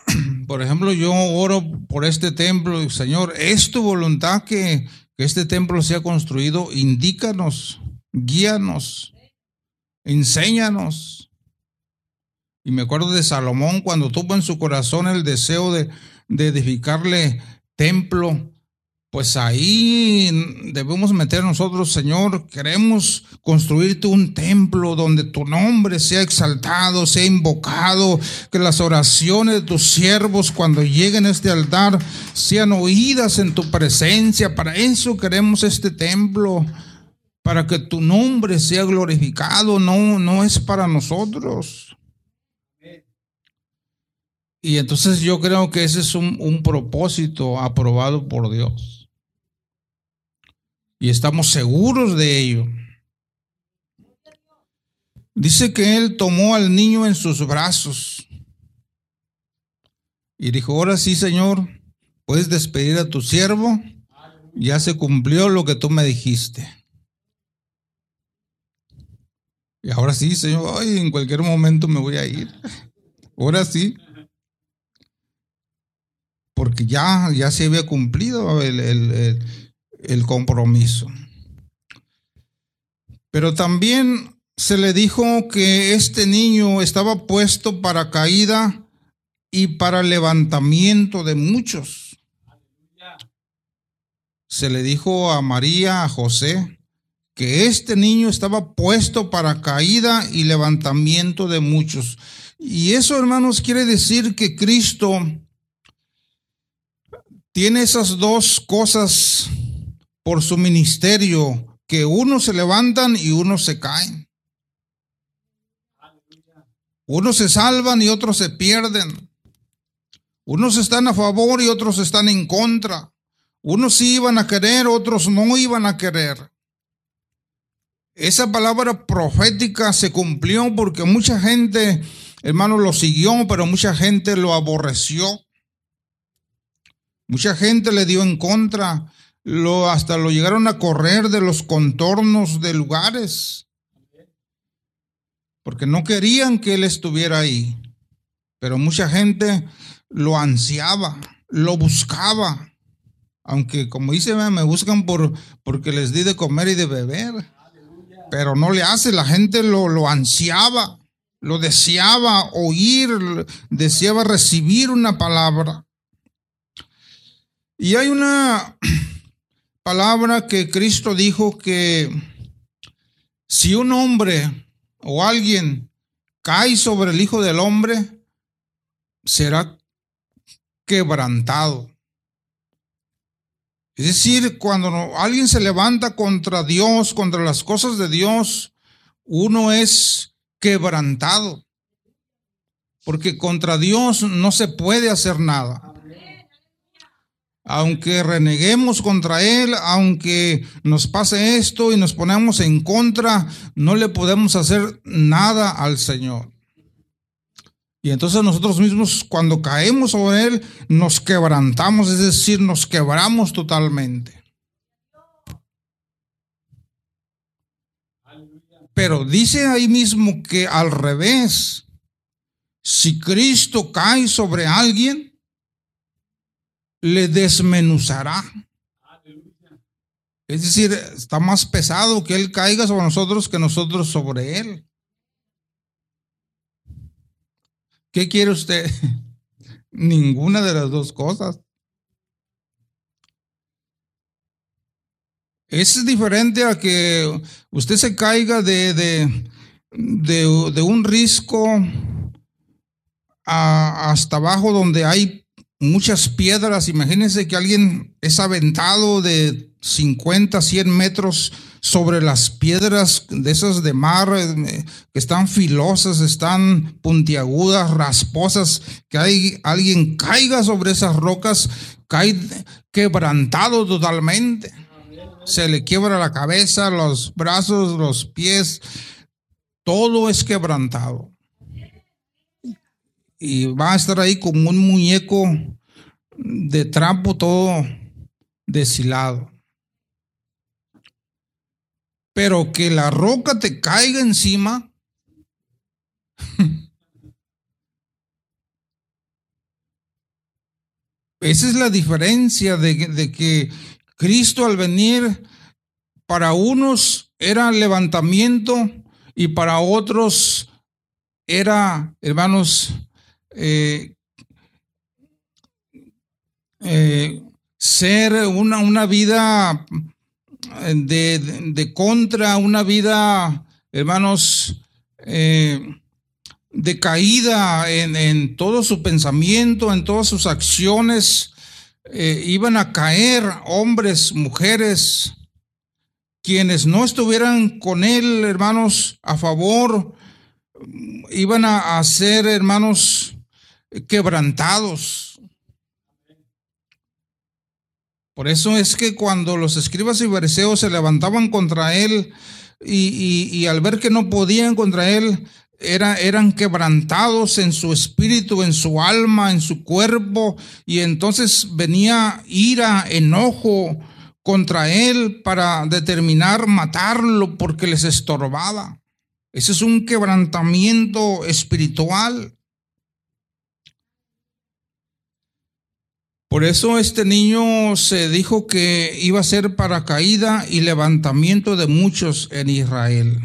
[clears throat] Por ejemplo, yo oro por este templo, Señor, es tu voluntad que, este templo sea construido, indícanos, guíanos, enséñanos. Y me acuerdo de Salomón cuando tuvo en su corazón el deseo de, de edificarle templo. Pues ahí debemos meter nosotros, Señor, queremos construirte un templo donde tu nombre sea exaltado, sea invocado, que las oraciones de tus siervos cuando lleguen a este altar sean oídas en tu presencia. Para eso queremos este templo, para que tu nombre sea glorificado, no, no es para nosotros. Y entonces yo creo que ese es un, un, propósito aprobado por Dios. Y estamos seguros de ello. Dice que él tomó al niño en sus brazos y dijo, ahora sí, Señor, puedes despedir a tu siervo. Ya se cumplió lo que tú me dijiste. Y ahora sí, Señor, en cualquier momento me voy a ir. Ahora sí porque ya, ya se había cumplido el, el, compromiso. Pero también se le dijo que este niño estaba puesto para caída y para levantamiento de muchos. Se le dijo a María, a José, que este niño estaba puesto para caída y levantamiento de muchos. Y eso, hermanos, quiere decir que Cristo tiene esas dos cosas por su ministerio, que unos se levantan y unos se caen. Unos se salvan y otros se pierden. Unos están a favor y otros están en contra. Unos sí iban a querer, otros no iban a querer. Esa palabra profética se cumplió porque mucha gente, hermano, lo siguió, pero mucha gente lo aborreció. Mucha gente le dio en contra, lo, hasta lo llegaron a correr de los contornos de lugares, porque no querían que él estuviera ahí. Pero mucha gente lo ansiaba, lo buscaba, aunque como dice, me buscan por, porque les di de comer y de beber, pero no le hace, la gente lo, lo ansiaba, lo deseaba oír, deseaba recibir una palabra. Y hay una [clears throat] palabra que Cristo dijo que si un hombre o alguien cae sobre el Hijo del Hombre, será quebrantado. Es decir, cuando alguien se levanta contra Dios, contra las cosas de Dios, uno es quebrantado. Porque contra Dios no se puede hacer nada aunque reneguemos contra Él, aunque nos pase esto y nos ponemos en contra, no le podemos hacer nada al Señor. Y entonces nosotros mismos cuando caemos sobre Él, nos quebrantamos, es decir, nos quebramos totalmente. Pero dice ahí mismo que al revés, si Cristo cae sobre alguien, le desmenuzará. Es decir, está más pesado que Él caiga sobre nosotros que nosotros sobre Él. ¿Qué quiere usted? [laughs] Ninguna de las dos cosas. Es diferente a que usted se caiga de, de, de, de un risco a- hasta abajo donde hay muchas piedras. Imagínense que alguien es aventado de 50, 100 metros sobre las piedras de esas de mar eh, que están filosas, están puntiagudas, rasposas, que hay alguien caiga sobre esas rocas, cae quebrantado totalmente. Se le quiebra la cabeza, los brazos, los pies, todo es quebrantado. Y va a estar ahí como un muñeco de trapo todo deshilado. Pero que la roca te caiga encima. [laughs] Esa es la diferencia de, de que Cristo al venir para unos era levantamiento y para otros era, hermanos, eh, eh, ser una, una vida de, de- de contra, una vida, hermanos, eh, de caída en, en todo su pensamiento, en todas sus acciones. eh, iban a caer hombres, mujeres, quienes no estuvieran con él, hermanos, a favor, iban a, a ser, hermanos, quebrantados. Por eso es que cuando los escribas y fariseos se levantaban contra él y, y- al ver que no podían contra él, era, eran quebrantados en su espíritu, en su alma, en su cuerpo, y entonces venía ira, enojo contra él para determinar matarlo porque les estorbaba. Ese es un quebrantamiento espiritual. Por eso este niño se dijo que iba a ser para caída y levantamiento de muchos en Israel.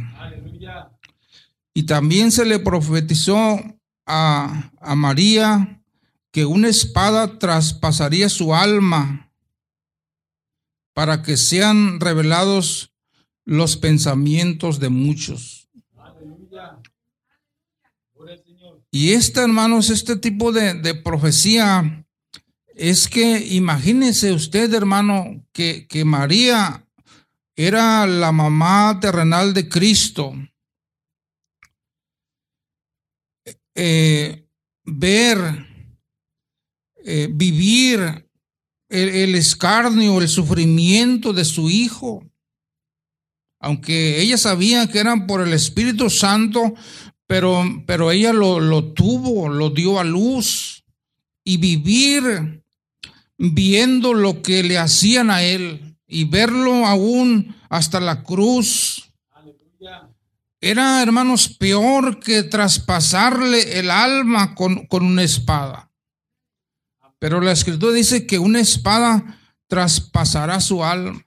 Y también se le profetizó a, a María que una espada traspasaría su alma para que sean revelados los pensamientos de muchos. Y esta, hermanos, este tipo de, de profecía es que imagínese usted, hermano, que, que María era la mamá terrenal de Cristo. Eh, ver, eh, vivir el, escarnio, el sufrimiento de su hijo. Aunque ella sabía que eran por el Espíritu Santo, pero, pero ella lo, lo tuvo, lo dio a luz. Y vivir viendo lo que le hacían a él y verlo aún hasta la cruz. Era, hermanos, peor que traspasarle el alma con, con una espada. Pero la escritura dice que una espada traspasará su alma.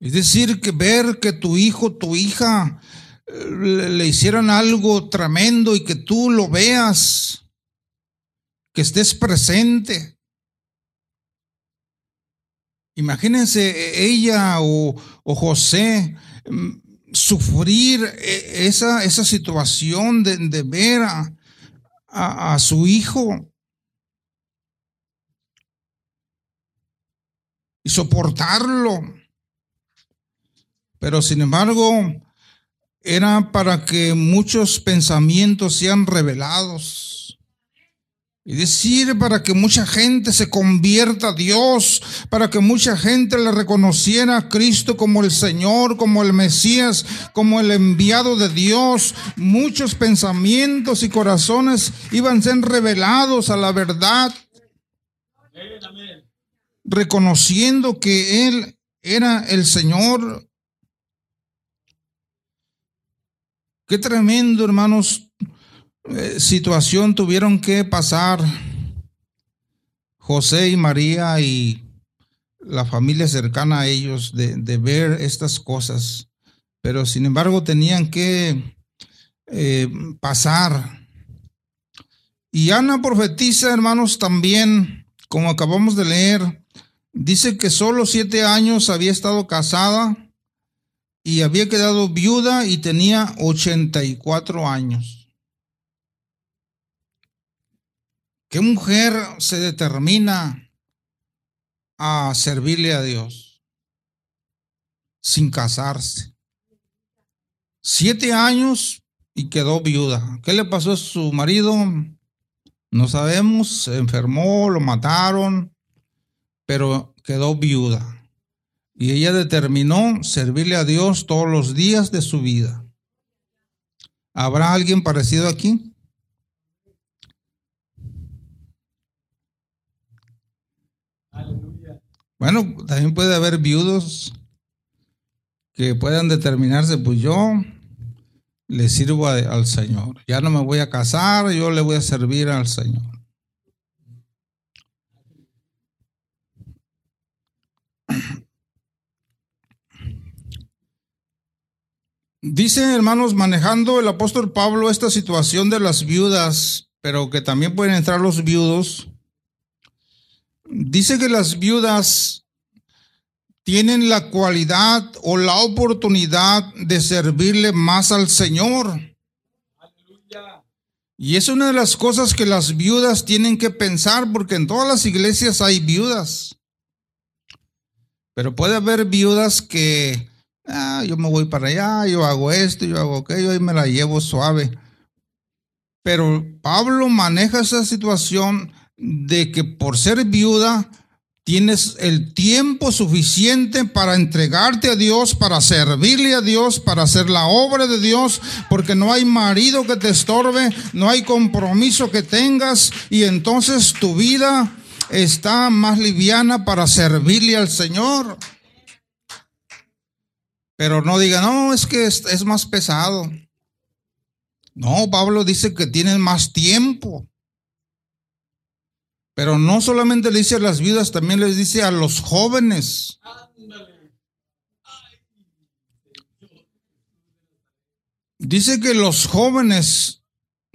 Es decir, que ver que tu hijo, tu hija eh, le, le hicieran algo tremendo y que tú lo veas, que estés presente. Imagínense ella o, José mm, sufrir eh, esa, esa situación de, ver a su hijo y soportarlo. Pero sin embargo, era para que muchos pensamientos sean revelados. Y decir para que mucha gente se convierta a Dios, para que mucha gente le reconociera a Cristo como el Señor, como el Mesías, como el enviado de Dios. Muchos pensamientos y corazones iban a ser revelados a la verdad, reconociendo que Él era el Señor. Qué tremendo, hermanos, situación tuvieron que pasar José y María y la familia cercana a ellos de, de ver estas cosas, pero sin embargo tenían que eh, pasar. Y Ana profetiza, hermanos, también, como acabamos de leer, dice que solo siete años había estado casada y había quedado viuda y tenía 84 años. ¿Qué mujer se determina a servirle a Dios sin casarse? Siete años y quedó viuda. ¿Qué le pasó a su marido? No sabemos, se enfermó, lo mataron, pero quedó viuda. Y ella determinó servirle a Dios todos los días de su vida. ¿Habrá alguien parecido aquí? Bueno, también puede haber viudos que puedan determinarse, pues yo le sirvo al Señor. Ya no me voy a casar, yo le voy a servir al Señor. Dice, hermanos, manejando el apóstol Pablo esta situación de las viudas, pero que también pueden entrar los viudos. Dice que las viudas tienen la cualidad o la oportunidad de servirle más al Señor. Y es una de las cosas que las viudas tienen que pensar, porque en todas las iglesias hay viudas. Pero puede haber viudas que, ah, yo me voy para allá, yo hago esto, yo hago aquello, y me la llevo suave. Pero Pablo maneja esa situación de que por ser viuda tienes el tiempo suficiente para entregarte a Dios, para servirle a Dios, para hacer la obra de Dios, porque no hay marido que te estorbe, no hay compromiso que tengas y entonces tu vida está más liviana para servirle al Señor. Pero no diga, no, es que es, más pesado. No, Pablo dice que tienes más tiempo. Pero no solamente le dice a las viudas, también les dice a los jóvenes. Dice que los jóvenes,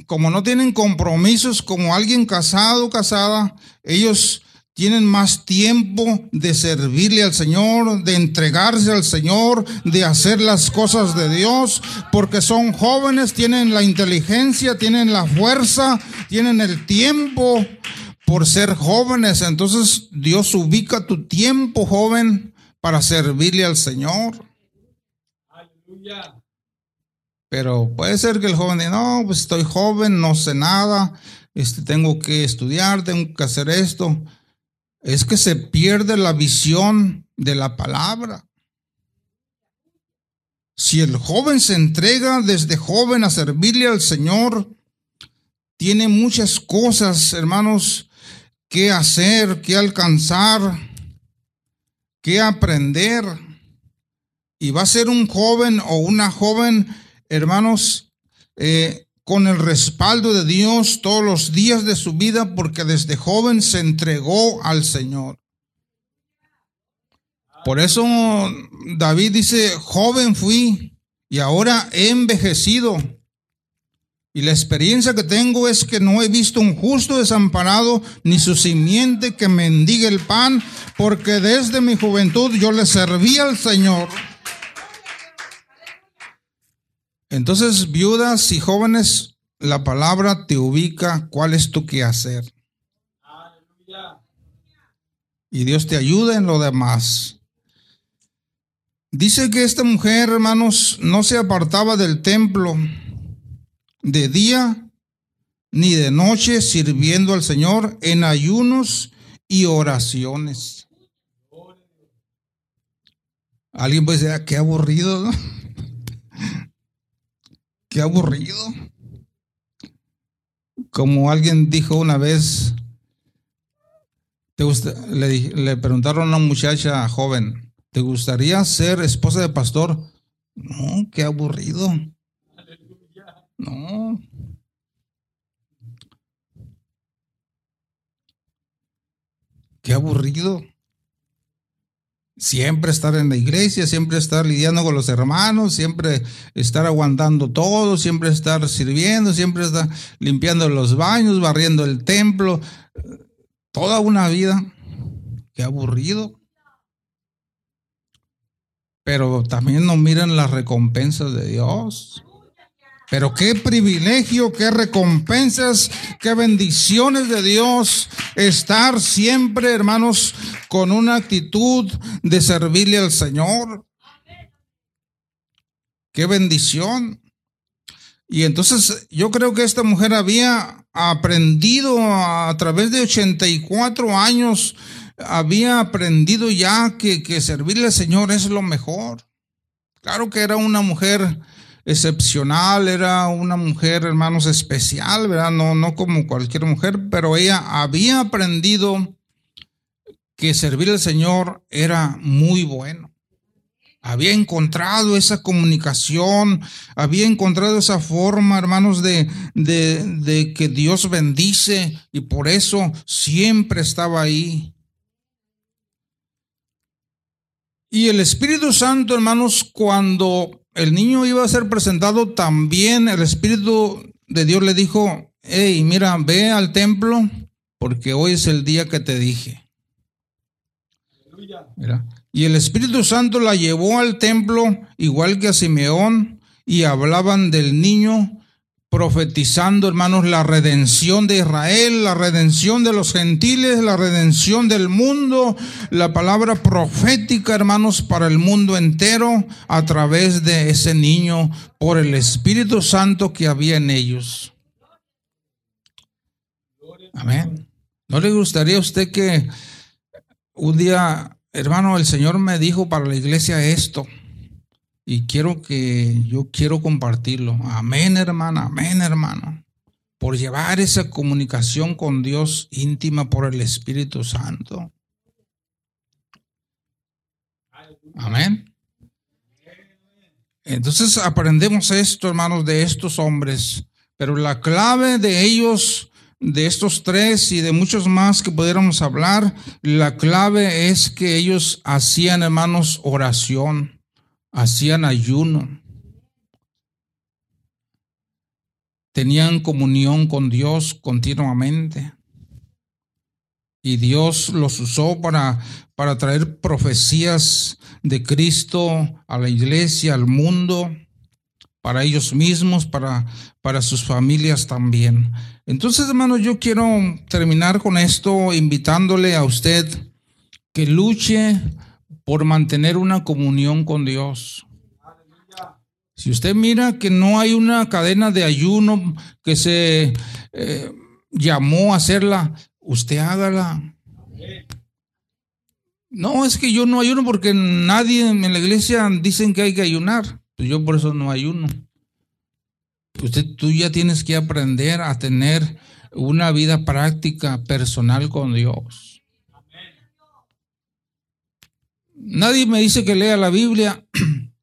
como no tienen compromisos como alguien casado o casada, ellos tienen más tiempo de servirle al Señor, de entregarse al Señor, de hacer las cosas de Dios, porque son jóvenes, tienen la inteligencia, tienen la fuerza, tienen el tiempo por ser jóvenes. Entonces Dios ubica tu tiempo joven para servirle al Señor. Aleluya. Pero puede ser que el joven diga, no, pues estoy joven, no sé nada, este, tengo que estudiar, tengo que hacer esto. Es que se pierde la visión de la palabra. Si el joven se entrega desde joven a servirle al Señor, tiene muchas cosas, hermanos, qué hacer, qué alcanzar, qué aprender. Y va a ser un joven o una joven, hermanos, eh, con el respaldo de Dios todos los días de su vida porque desde joven se entregó al Señor. Por eso David dice, joven fui y ahora he envejecido y la experiencia que tengo es que no he visto un justo desamparado ni su simiente que mendigue el pan, porque desde mi juventud yo le serví al Señor. Entonces, viudas y jóvenes, la palabra te ubica cuál es tu quehacer. Y Dios te ayuda en lo demás. Dice que esta mujer, hermanos, no se apartaba del templo de día ni de noche sirviendo al Señor en ayunos y oraciones. Alguien puede decir, ah, qué aburrido, [laughs] qué aburrido. Como alguien dijo una vez, ¿te le, le preguntaron a una muchacha joven, ¿te gustaría ser esposa de pastor? No, qué aburrido. No. Qué aburrido. Siempre estar en la iglesia, siempre estar lidiando con los hermanos, siempre estar aguantando todo, siempre estar sirviendo, siempre estar limpiando los baños, barriendo el templo. Toda una vida. Qué aburrido. Pero también no miran las recompensas de Dios. Pero qué privilegio, qué recompensas, qué bendiciones de Dios estar siempre, hermanos, con una actitud de servirle al Señor. Qué bendición. Y entonces yo creo que esta mujer había aprendido a, través de 84 años, había aprendido ya que, que servirle al Señor es lo mejor. Claro que era una mujer excepcional, era una mujer, hermanos, especial, ¿verdad? No, no como cualquier mujer, pero ella había aprendido que servir al Señor era muy bueno. Había encontrado esa comunicación, había encontrado esa forma, hermanos, de, de, de que Dios bendice y por eso siempre estaba ahí. Y el Espíritu Santo, hermanos, cuando el niño iba a ser presentado, también el Espíritu de Dios le dijo, hey, mira, ve al templo porque hoy es el día que te dije. Mira. Y el Espíritu Santo la llevó al templo, igual que a Simeón, y hablaban del niño profetizando, hermanos, la redención de Israel, la redención de los gentiles, la redención del mundo, la palabra profética, hermanos, para el mundo entero a través de ese niño por el Espíritu Santo que había en ellos. Amén. ¿No le gustaría a usted que un día, hermano, el Señor me dijo para la iglesia esto? Y quiero que yo quiero compartirlo. Amén, hermana. Amén, hermano. Por llevar esa comunicación con Dios íntima por el Espíritu Santo. Amén. Entonces aprendemos esto, hermanos, de estos hombres. Pero la clave de ellos, de estos tres y de muchos más que pudiéramos hablar, la clave es que ellos hacían, hermanos, oración hacían ayuno, tenían comunión con Dios continuamente. Y Dios los usó para, para traer profecías de Cristo a la iglesia, al mundo, para ellos mismos, para, para sus familias también. Entonces, hermanos, yo quiero terminar con esto invitándole a usted que luche por mantener una comunión con Dios. Si usted mira que no hay una cadena de ayuno que se eh, llamó a hacerla, usted hágala. No, es que yo no ayuno porque nadie en la iglesia dicen que hay que ayunar. Pues yo por eso no ayuno. Usted, tú ya tienes que aprender a tener una vida práctica personal con Dios. Nadie me dice que lea la Biblia. [clears throat]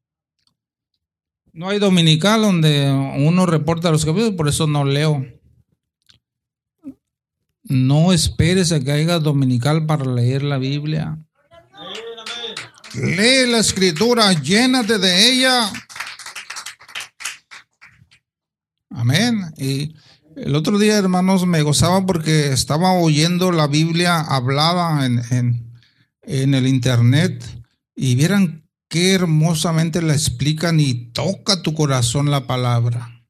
No hay dominical donde uno reporta los capítulos, por eso no leo. No esperes a que haya dominical para leer la Biblia. Lee la escritura, llénate de ella. Amén. Y el otro día, hermanos, me gozaba porque estaba oyendo la Biblia hablada en, en en el internet y vieran qué hermosamente la explican y toca tu corazón la palabra.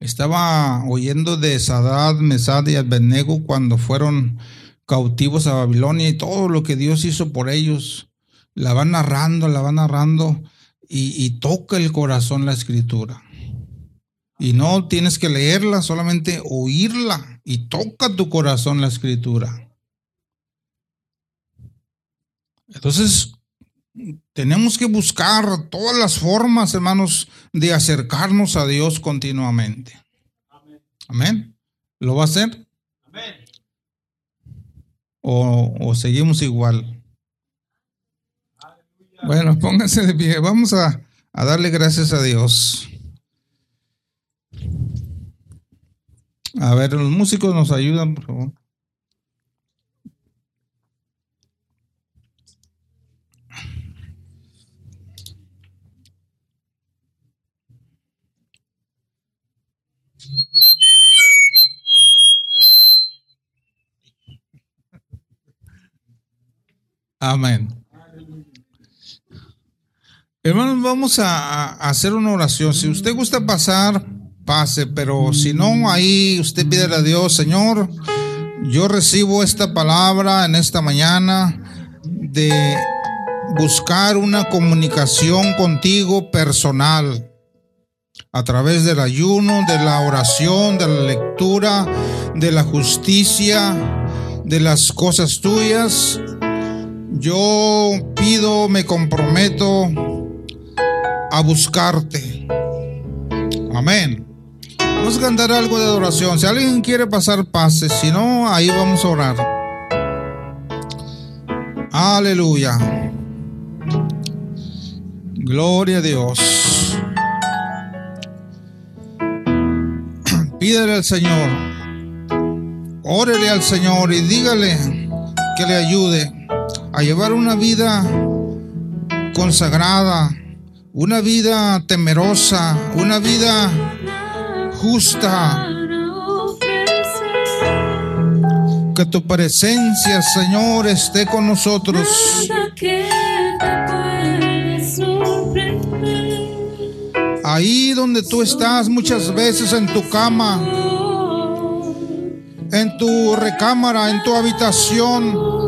Estaba oyendo de Sadad, Mesad y Abednego cuando fueron cautivos a Babilonia y todo lo que Dios hizo por ellos. La van narrando, la van narrando y, y toca el corazón la escritura. Y no tienes que leerla, solamente oírla y toca tu corazón la escritura. Entonces, tenemos que buscar todas las formas, hermanos, de acercarnos a Dios continuamente. Amén. ¿Lo va a hacer? Amén. O, seguimos igual. Bueno, pónganse de pie. Vamos a, a darle gracias a Dios. A ver, los músicos nos ayudan, por favor. Amén. Hermanos, vamos a, hacer una oración. Si usted gusta pasar, pase, pero si no, ahí usted pide a Dios, Señor, yo recibo esta palabra en esta mañana de buscar una comunicación contigo personal a través del ayuno, de la oración, de la lectura, de la justicia, de las cosas tuyas. Yo pido, me comprometo a buscarte. Amén. Vamos a cantar algo de adoración. Si alguien quiere pasar pases, si no, ahí vamos a orar. Aleluya. Gloria a Dios. [clears throat] Pídele al Señor. Órele al Señor y dígale que le ayude a llevar una vida consagrada, una vida temerosa, una vida justa. Que tu presencia, Señor, esté con nosotros. Ahí donde tú estás muchas veces en tu cama, en tu recámara, en tu habitación.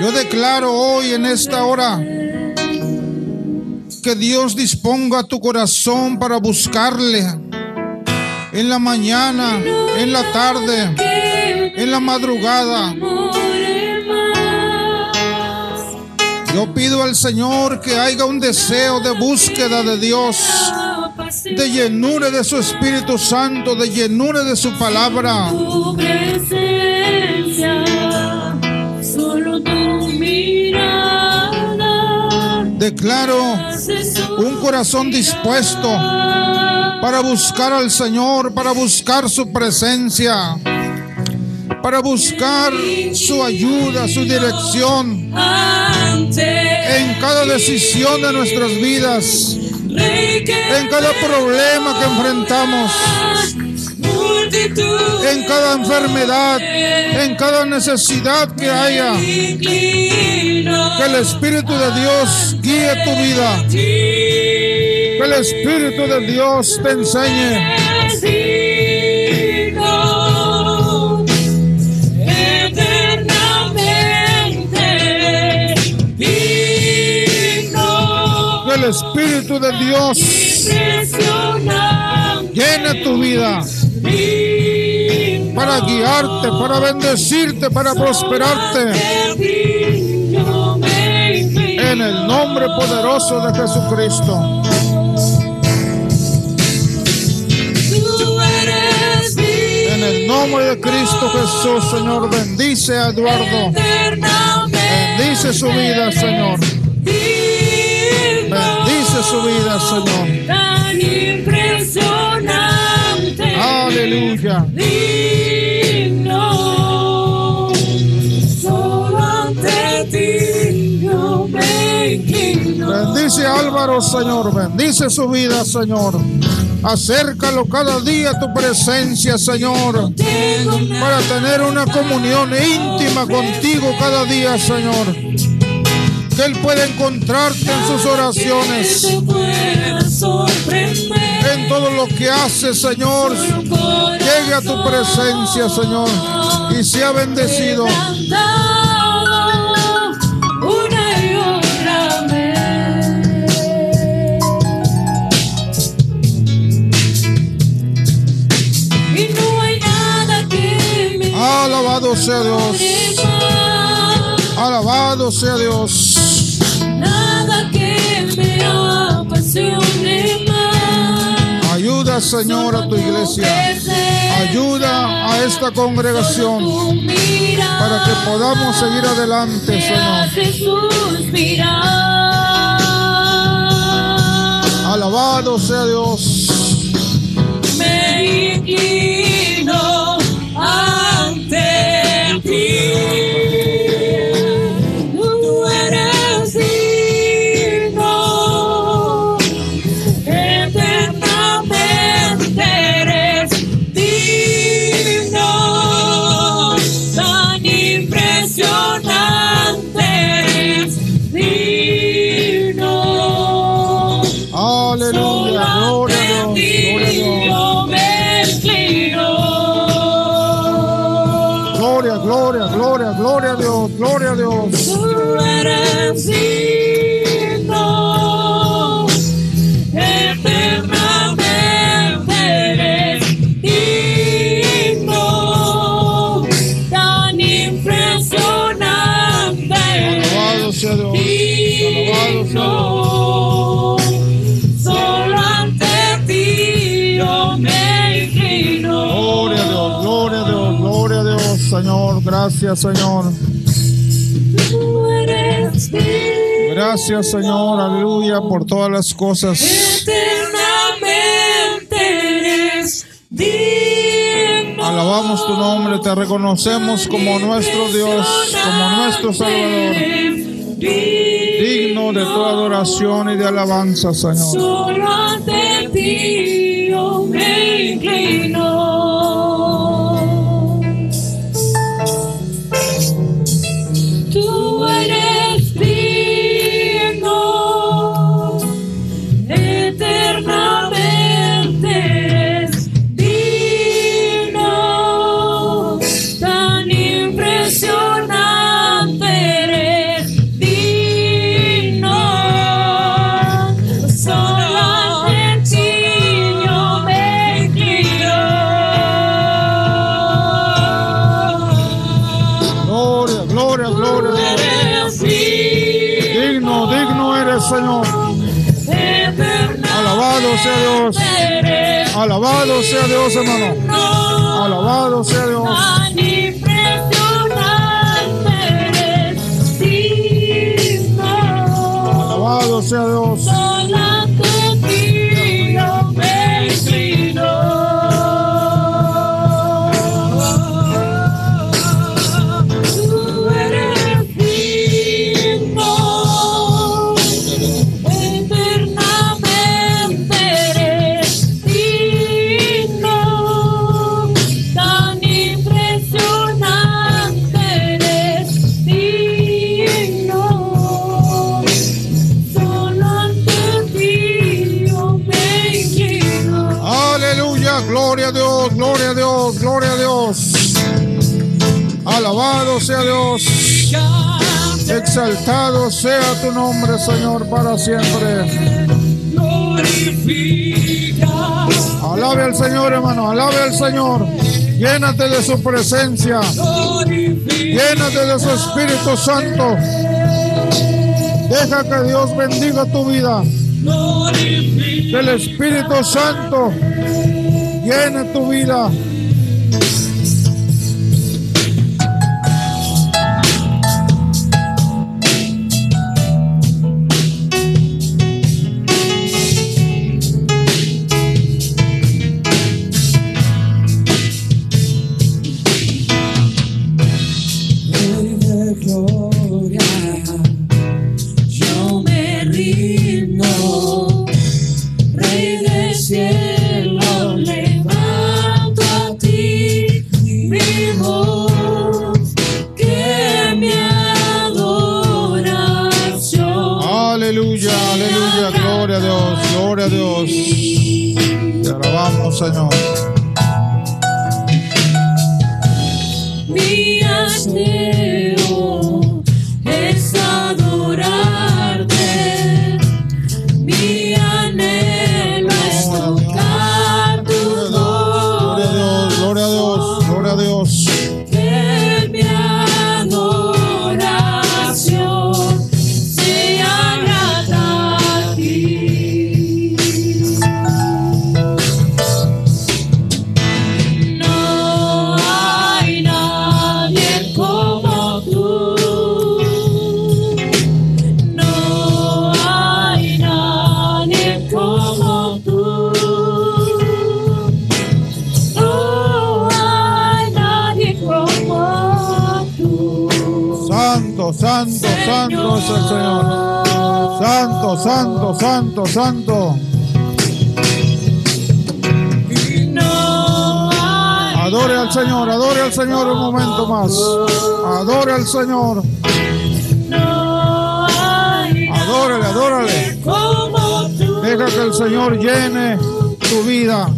Yo declaro hoy en esta hora que Dios disponga tu corazón para buscarle en la mañana, en la tarde, en la madrugada. Yo pido al Señor que haya un deseo de búsqueda de Dios, de llenura de su Espíritu Santo, de llenura de su palabra. Declaro un corazón dispuesto para buscar al Señor, para buscar su presencia, para buscar su ayuda, su dirección en cada decisión de nuestras vidas, en cada problema que enfrentamos, en cada enfermedad, en cada necesidad que haya. Que el Espíritu de Dios guíe tu vida. Que el Espíritu de Dios te enseñe. El Espíritu de Dios llene tu vida para guiarte, para bendecirte, para prosperarte. En el nombre poderoso de Jesucristo. En el nombre de Cristo Jesús, Señor, bendice a Eduardo. Bendice su vida, Señor. Bendice su vida, Señor. Aleluya. Bendice a Álvaro, Señor. Bendice su vida, Señor. Acércalo cada día a tu presencia, Señor. Para tener una comunión íntima contigo cada día, Señor. Que Él pueda encontrarte en sus oraciones. En todo lo que hace, Señor. Llegue a tu presencia, Señor. Y sea bendecido. Cantado una y otra vez. Y no hay nada que me Alabado sea Dios. Alabado sea Dios. Más. Ayuda, Señor, a tu iglesia. Ayuda a esta congregación para que podamos seguir adelante, Señor. Señor. Alabado sea Dios. Me inclino Gracias, Señor. Gracias, Señor. Aleluya por todas las cosas. Eternamente eres digno. Alabamos tu nombre, te reconocemos como nuestro Dios, como nuestro Salvador. Digno de toda adoración y de alabanza, Señor. Solo ante ti yo me inclino. Alabado sea Dios, hermano. Alabado sea Dios. Alabado sea Dios. Exaltado sea tu nombre, Señor, para siempre. Alabe al Señor, hermano, alabe al Señor. Llénate de su presencia. Llénate de su Espíritu Santo. Deja que Dios bendiga tu vida. Que el Espíritu Santo llene tu vida. Señor, adore al Señor un momento más. Adore al Señor. Adórale, adórale. Deja que el Señor llene tu vida.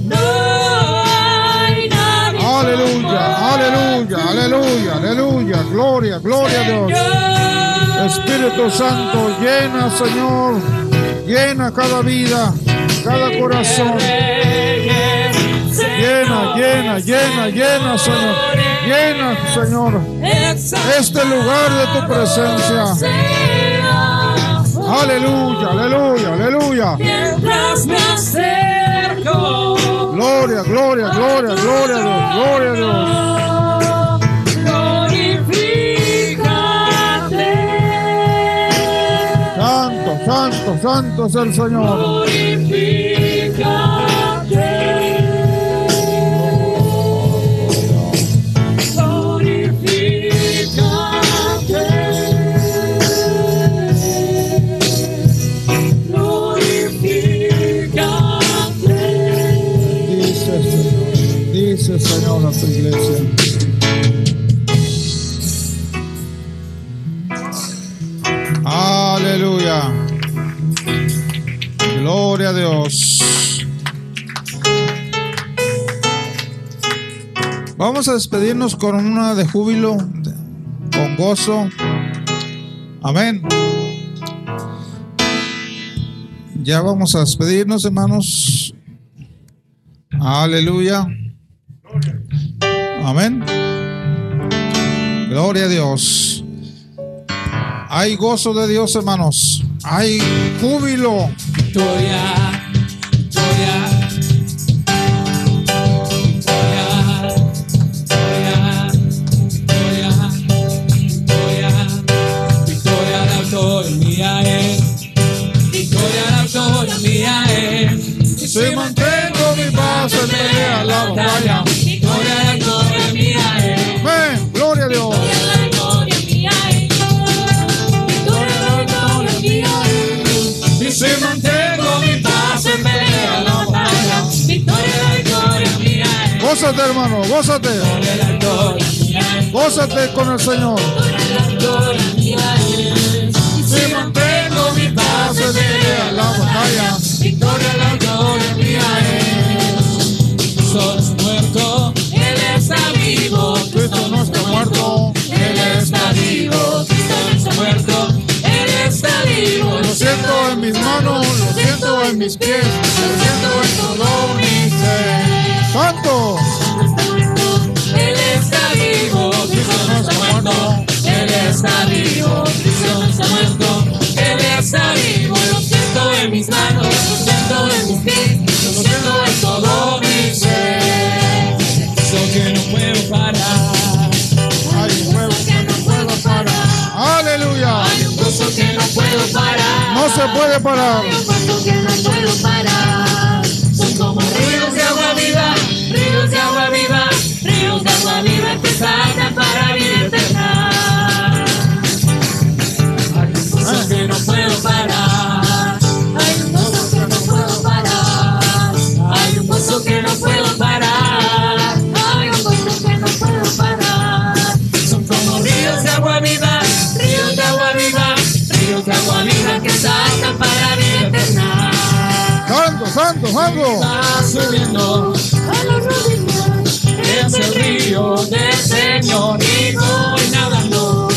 Aleluya, aleluya, aleluya, aleluya. Gloria, gloria a Dios. Espíritu Santo, llena, Señor. Llena cada vida, cada corazón. Llena, llena, llena, Señor. Llena, Señor, este lugar de tu presencia. Aleluya, aleluya, aleluya. Mientras me acerco. Gloria, gloria, gloria, gloria a Dios, gloria a Dios. Santo, santo, santo es el Señor. Señor iglesia. Aleluya. Gloria a Dios. Vamos a despedirnos con una de júbilo, con gozo. Amén. Ya vamos a despedirnos, hermanos. Aleluya. Amén. Gloria a Dios. Hay gozo de Dios, hermanos. Hay júbilo. Victoria, victoria, victoria, victoria, victoria, victoria, la victoria mía victoria, la victoria mía es. Si mantengo mi paso en pelea la batalla. Gózate, hermano. Gózate. Con el Señor. Victoria, la victoria mía es. Y si mantengo mi en pelea la batalla. Victoria, la victoria mía es. Sos muerto, Él está vivo. Cristo no está muerto. Él está vivo, Cristo no está muerto, Él está vivo. Lo siento en mis manos, lo siento en mis pies, lo siento en todo mi ser. Santo. Él está vivo, Cristo no está muerto, Él está vivo, Cristo no está muerto, Él está vivo. Lo siento en mis manos, lo siento en mis pies, lo siento en todo mi ser. Yo que no puedo parar, Hay un fuego que no puedo parar. Aleluya. Hay un gozo que no puedo parar. No se puede parar. Hay un gozo que no puedo parar. Ríos de agua viva, ríos de agua viva que saltan para vida eterna. Hay un gozo que no puedo parar. Hay un gozo que no puedo parar. Hay un gozo que no puedo parar. Hay un gozo que no puedo parar. Son como ríos de agua viva, ríos de agua viva, ríos de agua viva que saltan para vida eterna. Santo, santo, santo. Va subiendo es el río del Señor y voy nadando,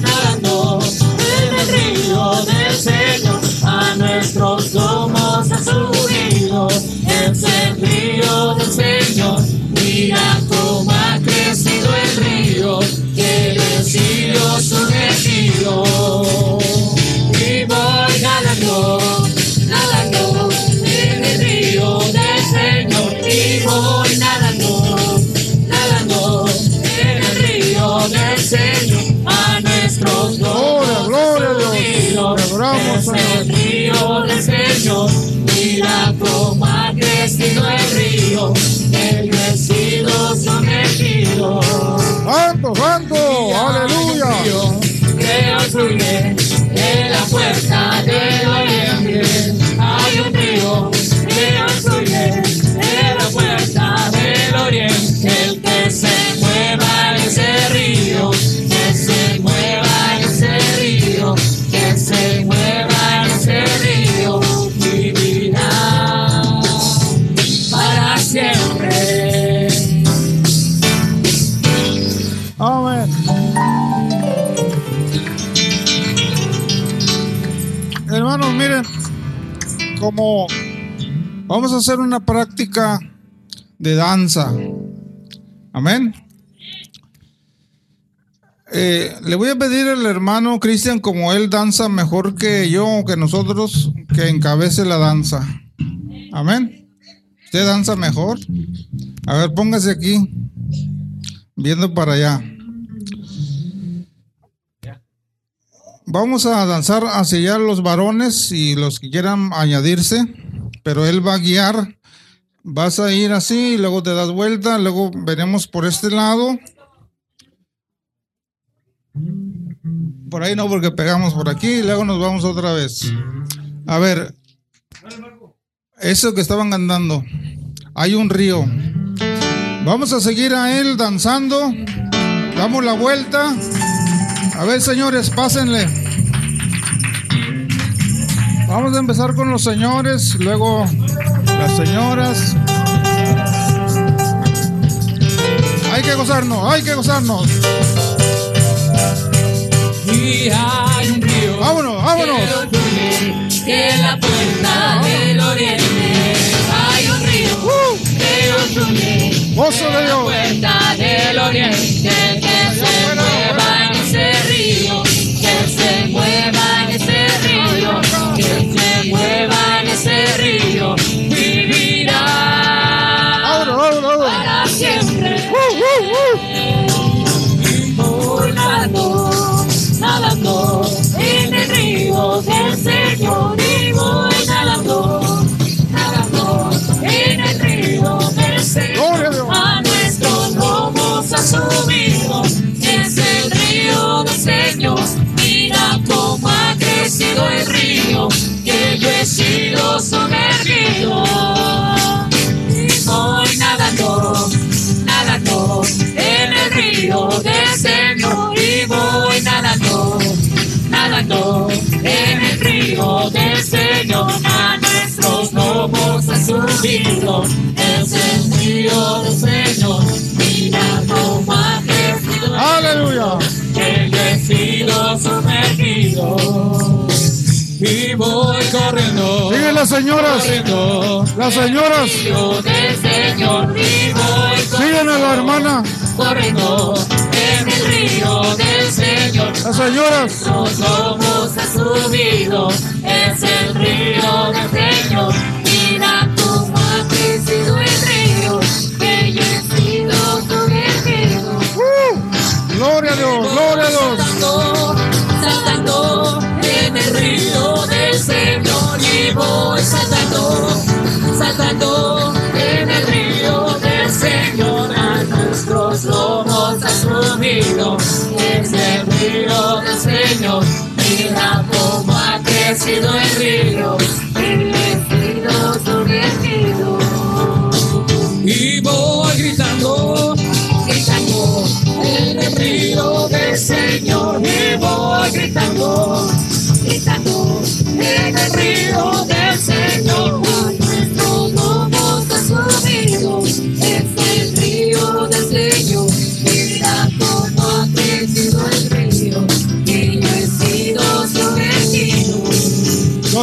nadando en el río del Señor. A nuestros lomos ha subido, es el río del Señor. Mira cómo ha crecido el río, que decidió su retiro. Y voy nadando, nadando en el río del Señor. Y voy el río del Señor. Mira cómo ha crecido el río, el crecido sometido. Santo, santo. Aleluya. Que hoy fluye de la puerta del oriente. Hay un río que hoy fluye de la puerta del oriente. El que se como vamos a hacer una práctica de danza. Amén. Eh, le voy a pedir al hermano Cristian, como él danza mejor que yo, que nosotros, que encabece la danza. Amén. Usted danza mejor. A ver, póngase aquí, viendo para allá. Vamos a danzar hacia allá los varones y los que quieran añadirse, pero él va a guiar. Vas a ir así, luego te das vuelta, luego veremos por este lado. Por ahí no, porque pegamos por aquí y luego nos vamos otra vez. A ver, eso que estaban andando. Hay un río. Vamos a seguir a él danzando. Damos la vuelta. A ver, señores, pásenle. Vamos a empezar con los señores, luego las señoras. Hay que gozarnos, hay que gozarnos. Y hay un río. Vámonos, vámonos. Que que la puerta del oriente. Hay un río. Que fluye. Gozo de en la Dios. puerta del oriente. Que se mueva en ese río. Señor. Mira cómo ha crecido el río, que yo he sido sumergido. Y voy nadando, nadando en el río del Señor y voy nadando, nadando en el río del Señor. A nuestros lomos ha subido, es el río del Señor. Mira cómo ha crecido, Aleluya. que yo he sido sumergido. Y voy corriendo, Siguen las señoras. corriendo, Las señoras. del Señor y voy Siguen a la hermana. corriendo Las señoras. Los lomos ha subido, es el río del Señor. Mira cómo ha crecido el río, que yo he sido sumergido. Uh. Gloria a Dios, gloria a Dios. Saltando, saltando en el río del Señor y voy saltando, saltando el río del Señor. Mira cómo ha crecido el río, sido sumergido. Y voy gritando, gritando en el río del Señor.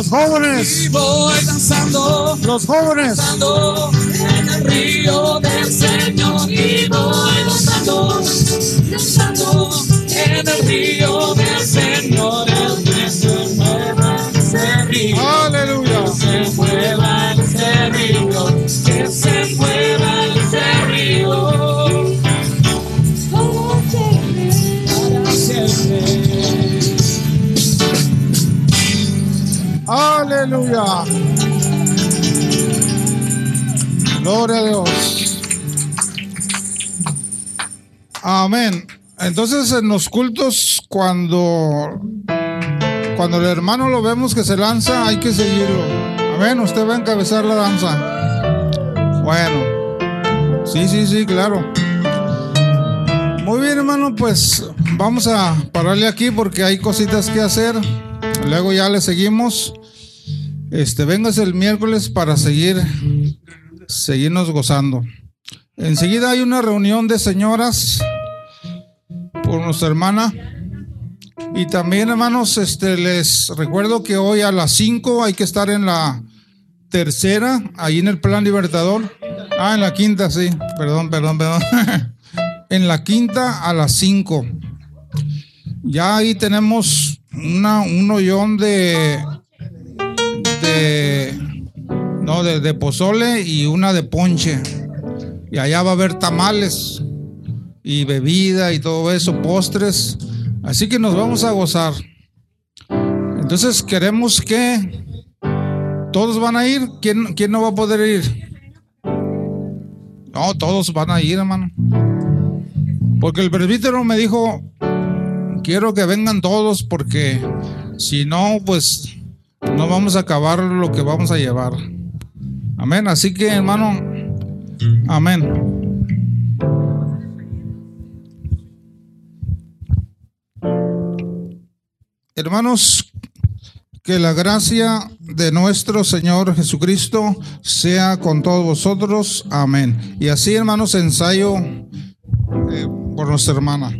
Los jóvenes. Y voy danzando Los jóvenes. danzando en el río del Señor y voy danzando, danzando en el río del Señor. Gloria a Dios. Amén. Entonces en los cultos cuando cuando el hermano lo vemos que se lanza hay que seguirlo. Amén. Usted va a encabezar la danza. Bueno. Sí, sí, sí, claro. Muy bien, hermano, pues vamos a pararle aquí porque hay cositas que hacer. Luego ya le seguimos. Este, vengas el miércoles para seguir, seguirnos gozando. Enseguida hay una reunión de señoras por nuestra hermana Y también, hermanos, este, les recuerdo que hoy a las 5 hay que estar en la tercera, ahí en el Plan Libertador. Ah, en la quinta, sí. Perdón, perdón, perdón. [laughs] en la quinta a las 5. Ya ahí tenemos una, un hoyón de, de, no, de, pozole y una de ponche. Y allá va a haber tamales y bebida y todo eso, postres. Así que nos vamos a gozar. Entonces queremos que todos van a ir. ¿Quién, quién no va a poder ir? No, todos van a ir, hermano. Porque el presbítero me dijo, quiero que vengan todos porque si no, pues no vamos a acabar lo que vamos a llevar. Amén. Así que, hermano, amén. Hermanos, que la gracia de nuestro Señor Jesucristo sea con todos vosotros. Amén. Y así, hermanos, ensayo eh, por nuestra hermana.